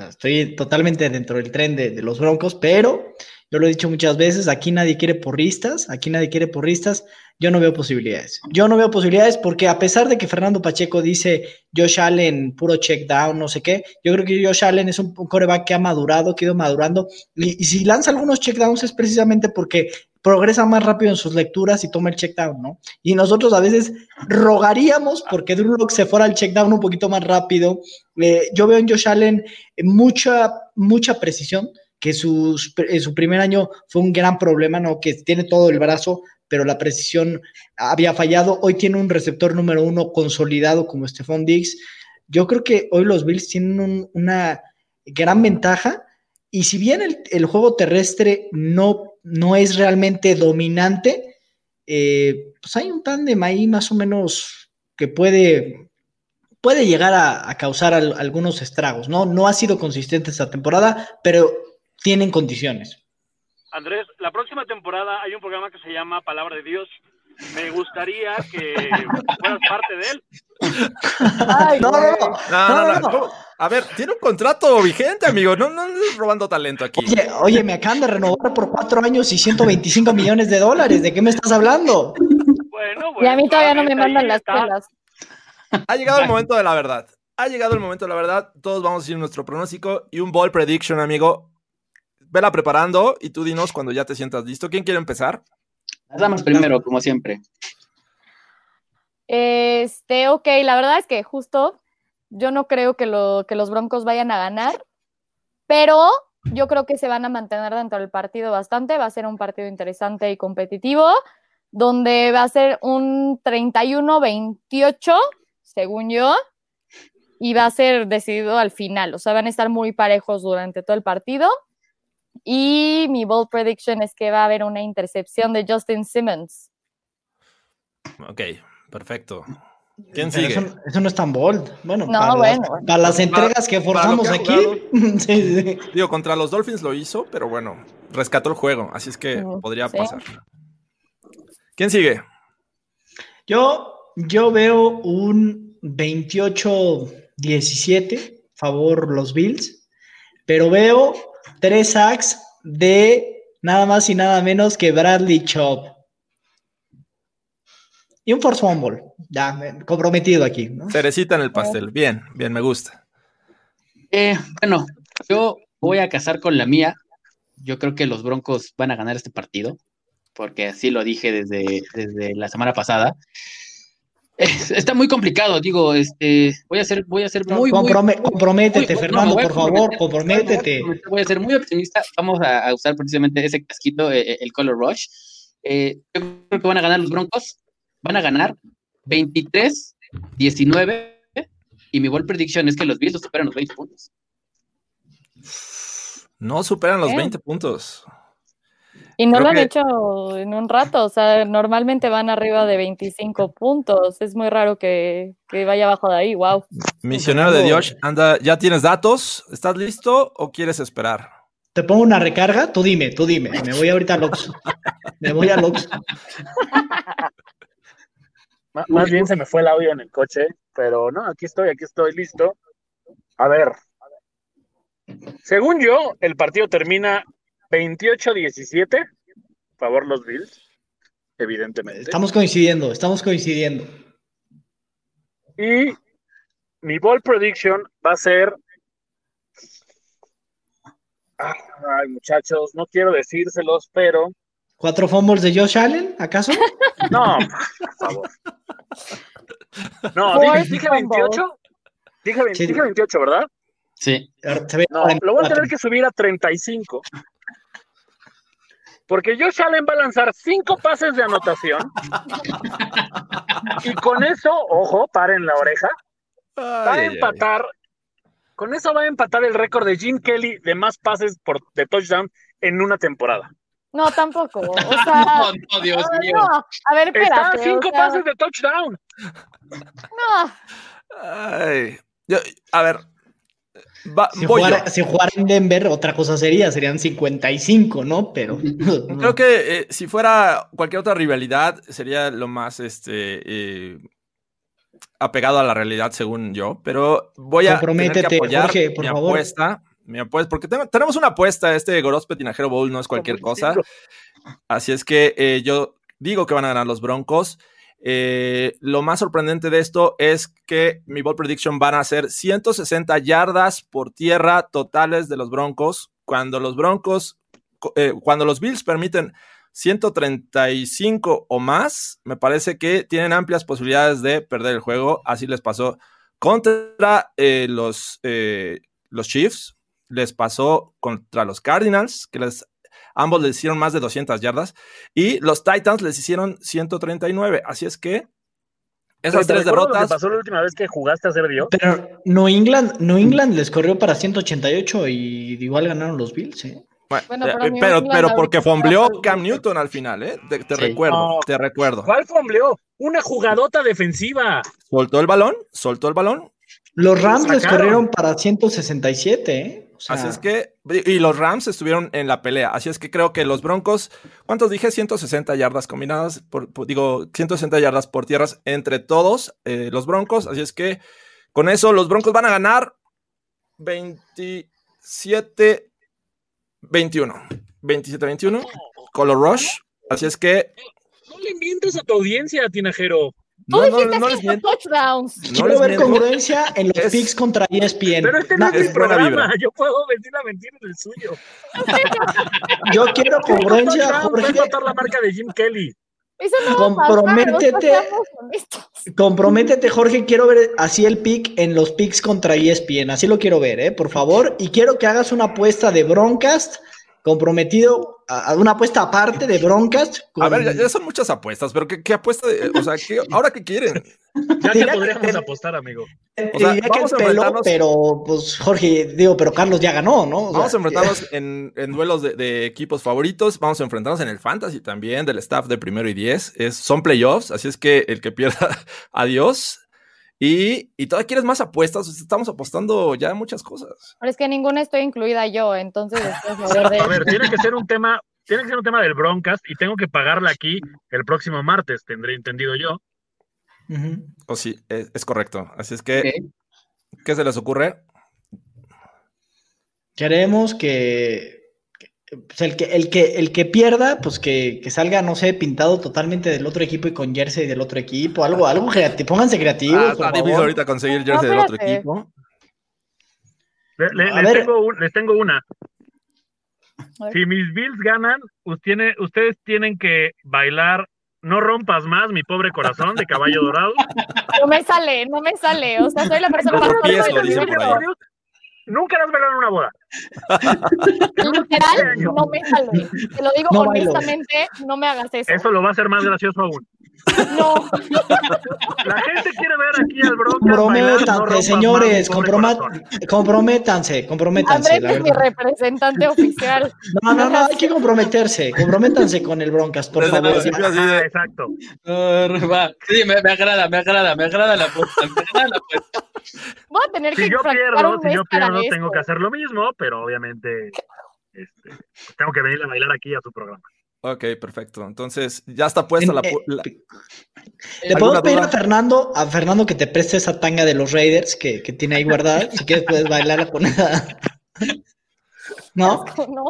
Speaker 5: estoy totalmente dentro del tren de, de los Broncos, pero yo lo he dicho muchas veces, aquí nadie quiere porristas, aquí nadie quiere porristas, yo no veo posibilidades. Yo no veo posibilidades porque a pesar de que Fernando Pacheco dice Josh Allen puro check down, no sé qué, yo creo que Josh Allen es un coreback que ha madurado, que ha ido madurando, y, si lanza algunos check downs es precisamente porque progresa más rápido en sus lecturas y toma el check down, ¿no? Y nosotros a veces rogaríamos porque Drew se fuera al check down un poquito más rápido. Eh, yo veo en Josh Allen mucha, mucha precisión, que su, su primer año fue un gran problema, ¿no? Que tiene todo el brazo, pero la precisión había fallado. Hoy tiene un receptor número uno consolidado como Stephon Diggs. Yo creo que hoy los Bills tienen una gran ventaja. Y si bien el, juego terrestre no, no, es realmente dominante, eh, pues hay un tándem ahí más o menos que puede, puede llegar a, causar algunos estragos. ¿no? no ha sido consistente esta temporada, pero tienen condiciones.
Speaker 6: Andrés, la próxima temporada hay un programa que se llama Palabra de Dios. Me gustaría que fueras parte de él.
Speaker 5: no, no,
Speaker 2: no, A ver, tiene un contrato vigente, amigo. No, no andes robando talento aquí.
Speaker 5: Oye, oye, me acaban de renovar por cuatro años y 125 millones de dólares. ¿De qué me estás hablando?
Speaker 3: Bueno, bueno. Y a mí todavía no me mandan las pelas.
Speaker 2: Ha llegado el momento de la verdad. Ha llegado el momento de la verdad. Todos vamos a decir nuestro pronóstico y un ball prediction, amigo vela preparando y tú dinos cuando ya te sientas listo. ¿Quién quiere empezar?
Speaker 4: Las damas primero, como siempre.
Speaker 3: Este, ok, la verdad es que justo yo no creo que, lo, que los Broncos vayan a ganar, pero yo creo que se van a mantener dentro del partido bastante. Va a ser un partido interesante y competitivo, donde va a ser un 31-28, según yo, y va a ser decidido al final. O sea, van a estar muy parejos durante todo el partido. Y mi bold prediction es que va a haber una intercepción de Justin Simmons.
Speaker 2: Ok, perfecto. ¿Quién sigue?
Speaker 5: Eso, no es tan bold. Bueno, para, Las, entregas que forzamos aquí.
Speaker 2: Digo, contra los Dolphins lo hizo, pero bueno, rescató el juego, así es que podría pasar. ¿Quién sigue?
Speaker 5: Yo, yo veo un 28-17 favor los Bills, pero veo tres sacks de nada más y nada menos que Bradley Chop. Y un force fumble, ya, comprometido aquí.
Speaker 2: Cerecita en el pastel, bien, bien, me gusta.
Speaker 4: Eh, bueno, yo voy a casar con la mía. Yo creo que los Broncos van a ganar este partido, porque así lo dije desde, desde la semana pasada. Está muy complicado, digo, este, voy a ser, voy a ser muy,
Speaker 5: comprométete, Fernando, por favor, comprométete.
Speaker 4: Voy a ser muy optimista. Vamos a, usar precisamente ese casquito, eh, eh, el Color Rush. Eh, yo creo que van a ganar los Broncos. Van a ganar 23, 19. Y mi ball prediction es que los Bills superan los 20 puntos.
Speaker 2: No superan los 20 puntos.
Speaker 3: Y no lo han hecho en un rato, o sea, normalmente van arriba de 25 puntos. Es muy raro que, vaya abajo de ahí, wow.
Speaker 2: Misionero de Dios, anda, ¿ya tienes datos? ¿Estás listo o quieres esperar?
Speaker 5: ¿Te pongo una recarga? Tú dime, tú dime. Me voy ahorita a Lox. Me voy a Lox.
Speaker 7: Más bien se me fue el audio en el coche, pero no, aquí estoy, aquí estoy listo. A ver. Según yo, el partido termina 28-17, favor los Bills, evidentemente.
Speaker 5: Estamos coincidiendo, estamos coincidiendo.
Speaker 7: Y mi ball prediction va a ser. Ay, muchachos, no quiero decírselos, pero.
Speaker 5: ¿Cuatro fumbles de Josh Allen, acaso?
Speaker 7: No, por favor. No, dije, 28. Dije, 28, ¿verdad?
Speaker 4: Sí.
Speaker 7: No, lo voy a tener que subir a 35. Porque Josh Allen va a lanzar cinco pases de anotación. y con eso, ojo, paren la oreja. va a empatar. Con eso va a empatar el récord de Jim Kelly de más pases por, de touchdown en una temporada.
Speaker 3: No, tampoco. O sea,
Speaker 4: no, no, Dios mío.
Speaker 3: A ver, espérate.
Speaker 7: Está cinco pases de touchdown.
Speaker 3: No.
Speaker 2: Ay. Yo, a ver,
Speaker 5: si, jugara, en Denver, otra cosa sería, serían 55, ¿no? Pero.
Speaker 2: Creo que eh, si fuera cualquier otra rivalidad, sería lo más este, eh, apegado a la realidad, según yo. Pero voy a tener que apoyar por mi apuesta. Mi apuesta, porque tenemos una apuesta, este Gorospe Tinajero Bowl no es cualquier cosa. Así es que eh, yo digo que van a ganar los Broncos. Eh, lo más sorprendente de esto es que mi ball prediction van a ser 160 yardas por tierra totales de los Broncos. Cuando los Broncos, eh, cuando los Bills permiten 135 o más, me parece que tienen amplias posibilidades de perder el juego. Así les pasó contra eh, los, los Chiefs, les pasó contra los Cardinals, que les Ambos les hicieron más de 200 yardas y los Titans les hicieron 139. Así es que esas tres derrotas. Lo
Speaker 7: pasó la última vez que jugaste a ser Dios?
Speaker 5: Pero New England, New England les corrió para 188 y igual ganaron los Bills, ¿eh?
Speaker 2: Bueno, pero, pero, porque fombleó Cam Newton al final, ¿eh? Te, recuerdo, te recuerdo.
Speaker 7: ¿Cuál fombleó? Una jugadota defensiva.
Speaker 2: Soltó el balón, soltó el balón.
Speaker 5: Los Rams les corrieron para 167, ¿eh?
Speaker 2: Así es que, y los Rams estuvieron en la pelea. Así es que creo que los Broncos, ¿cuántos dije? 160 yardas combinadas, por, digo, 160 yardas por tierras entre todos eh, los Broncos. Así es que con eso los Broncos van a ganar 27, 21. 27, 21. Color Rush. Así es que.
Speaker 7: No le mientes a tu audiencia, Tinajero.
Speaker 3: No, no, no, les touchdowns.
Speaker 5: Quiero ver congruencia en los picks contra ESPN.
Speaker 7: Pero este no, es mi programa. Yo puedo mentir la mentira en el suyo.
Speaker 5: Yo quiero congruencia,
Speaker 7: Jorge. Voy a la marca de Jim Kelly.
Speaker 3: Eso no
Speaker 5: comprométete, comprométete, Jorge. Quiero ver así el pick en los picks contra ESPN. Así lo quiero ver, ¿eh? Por favor. Y quiero que hagas una apuesta de Broncast comprometido a, una apuesta aparte de broncas.
Speaker 2: A ver, ya, son muchas apuestas, pero ¿qué, apuesta? o sea, ¿ahora qué quieren?
Speaker 7: Ya que podríamos apostar, amigo.
Speaker 5: O sea, vamos a enfrentarnos... pero pues Jorge, digo, pero Carlos ya ganó, ¿no?
Speaker 2: vamos a enfrentarnos en, duelos de, equipos favoritos, vamos a enfrentarnos en el fantasy también, del staff de primero y diez. Es, son playoffs, así es que el que pierda, adiós. Y, y todavía quieres más apuestas, estamos apostando ya muchas cosas.
Speaker 3: Pero es que ninguna estoy incluida yo, entonces...
Speaker 7: a ver, tiene que ser un tema, tiene que ser un tema del Broncast y tengo que pagarla aquí el próximo martes, tendré entendido yo.
Speaker 2: O sí, es, correcto. Así es que, ¿qué se les ocurre?
Speaker 5: Queremos que pues el que, el que, el que pierda, pues que, salga, no sé, pintado totalmente del otro equipo y con jersey del otro equipo, algo, algo creativo, pónganse creativos. Ah,
Speaker 2: está difícil ahorita conseguir jersey del otro equipo.
Speaker 7: les, tengo una. Si mis Bills ganan, ustedes tienen que bailar No rompas más, mi pobre corazón de caballo dorado.
Speaker 3: No me sale, no me sale. O sea, soy la persona más
Speaker 7: nunca las bailaron en una boda.
Speaker 3: Literal, no me sale. Te lo digo honestamente, no me hagas eso.
Speaker 7: Eso lo va a hacer más gracioso aún.
Speaker 3: No.
Speaker 7: La gente quiere ver aquí al Bronco.
Speaker 5: Comprométanse, señores, comprométanse, comprométanse.
Speaker 3: Andrés es mi representante oficial.
Speaker 5: No, no, no, hay que comprometerse, comprométanse con el Broncas, por favor.
Speaker 7: Ah, exacto.
Speaker 4: sí, me, agrada, me agrada, me agrada la apuesta, me agrada la apuesta.
Speaker 3: Voy a tener
Speaker 7: si
Speaker 3: que
Speaker 7: yo pierdo, si yo pierdo, tengo que hacer lo mismo, pero obviamente este, tengo que venir a bailar aquí a su programa.
Speaker 2: Ok, perfecto. Entonces, ya está puesta la,
Speaker 5: eh, Le puedo pedir a Fernando, a Fernando que te preste esa tanga de los Raiders que, que tiene ahí guardada. si quieres puedes bailar con esa. ¿No?
Speaker 3: no.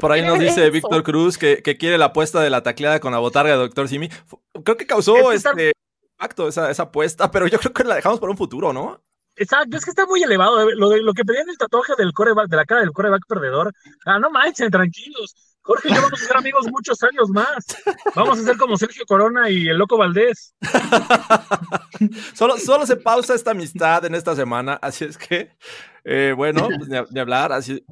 Speaker 2: Por, ahí nos dice Víctor Cruz que, que, quiere la apuesta de la tacleada con la botarga de Doctor Simi. Creo que causó este impacto esa, esa apuesta, pero yo creo que la dejamos para un futuro, ¿no?
Speaker 7: Exacto, es que está muy elevado. Lo, de, lo que pedían el tatuaje del coreback, de la cara del coreback perdedor. Ah, no manchen, tranquilos. Jorge y yo vamos a ser amigos muchos años más. Vamos a ser como Sergio Corona y el Loco Valdés.
Speaker 2: solo, solo se pausa esta amistad en esta semana, así es que, eh, bueno, pues ni, hablar. Así,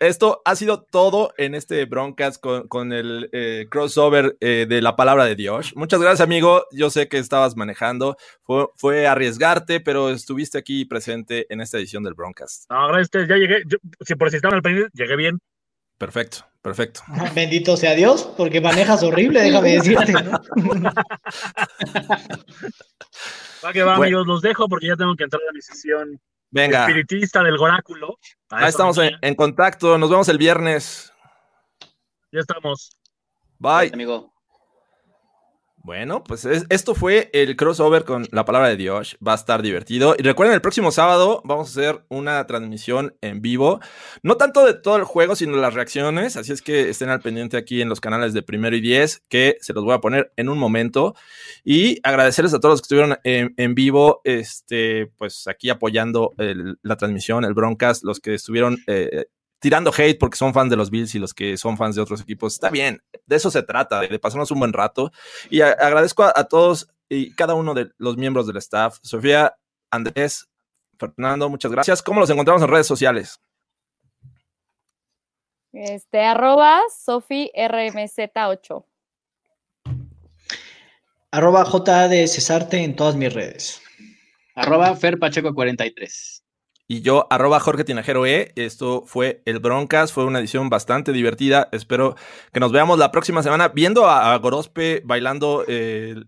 Speaker 2: esto ha sido todo en este Broncast con, el eh, crossover eh, de la palabra de Dios. Muchas gracias, amigo. Yo sé que estabas manejando. Fue, fue arriesgarte, pero estuviste aquí presente en esta edición del Broncast.
Speaker 7: No, gracias. Ya llegué. si por si estaban al pendiente, llegué bien.
Speaker 2: Perfecto, perfecto.
Speaker 5: Bendito sea Dios, porque manejas horrible, déjame decirte.
Speaker 7: Va que va, amigos, los dejo porque ya tengo que entrar a mi sesión
Speaker 2: Venga.
Speaker 7: espiritista del oráculo.
Speaker 2: Ahí estamos en, contacto, nos vemos el viernes.
Speaker 7: Ya estamos.
Speaker 2: Bye.
Speaker 4: amigo.
Speaker 2: Bueno, pues esto fue el crossover con la palabra de Dios. Va a estar divertido. Y recuerden, el próximo sábado vamos a hacer una transmisión en vivo. No tanto de todo el juego, sino las reacciones. Así es que estén al pendiente aquí en los canales de primero y diez, que se los voy a poner en un momento. Y agradecerles a todos los que estuvieron en, vivo, este, pues aquí apoyando la transmisión, el broadcast, los que estuvieron eh, tirando hate porque son fans de los Bills y los que son fans de otros equipos. Está bien, de eso se trata, de pasarnos un buen rato. Y agradezco a, todos y cada uno de los miembros del staff. Sofía, Andrés, Fernando, muchas gracias. ¿Cómo los encontramos en redes sociales?
Speaker 3: Este, arroba SofiRMZ8.
Speaker 5: Arroba J de Cesarte en todas mis redes.
Speaker 4: Arroba FerPacheco43.
Speaker 2: Y yo, arroba Jorge Tinajero E. Esto fue el Broncas. Fue una edición bastante divertida. Espero que nos veamos la próxima semana viendo a, Gorospe bailando el,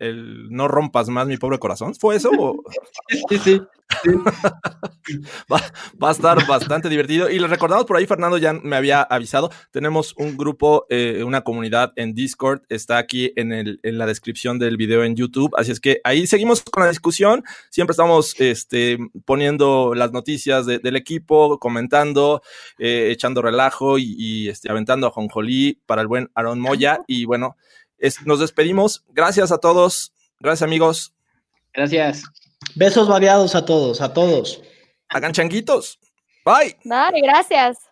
Speaker 2: No rompas más mi pobre corazón. ¿Fue eso?
Speaker 4: Sí, sí.
Speaker 2: va, a estar bastante divertido. Y les recordamos por ahí, Fernando ya me había avisado. Tenemos un grupo, eh, una comunidad en Discord. Está aquí en, el, en la descripción del video en YouTube. Así es que ahí seguimos con la discusión. Siempre estamos este, poniendo las noticias del equipo, comentando, eh, echando relajo y, este, aventando a Jonjolí para el buen Aaron Moya. Y bueno, nos despedimos. Gracias a todos. Gracias, amigos.
Speaker 4: Gracias.
Speaker 5: Besos variados a todos, a todos.
Speaker 2: Hagan changuitos. Bye.
Speaker 3: Dale, gracias.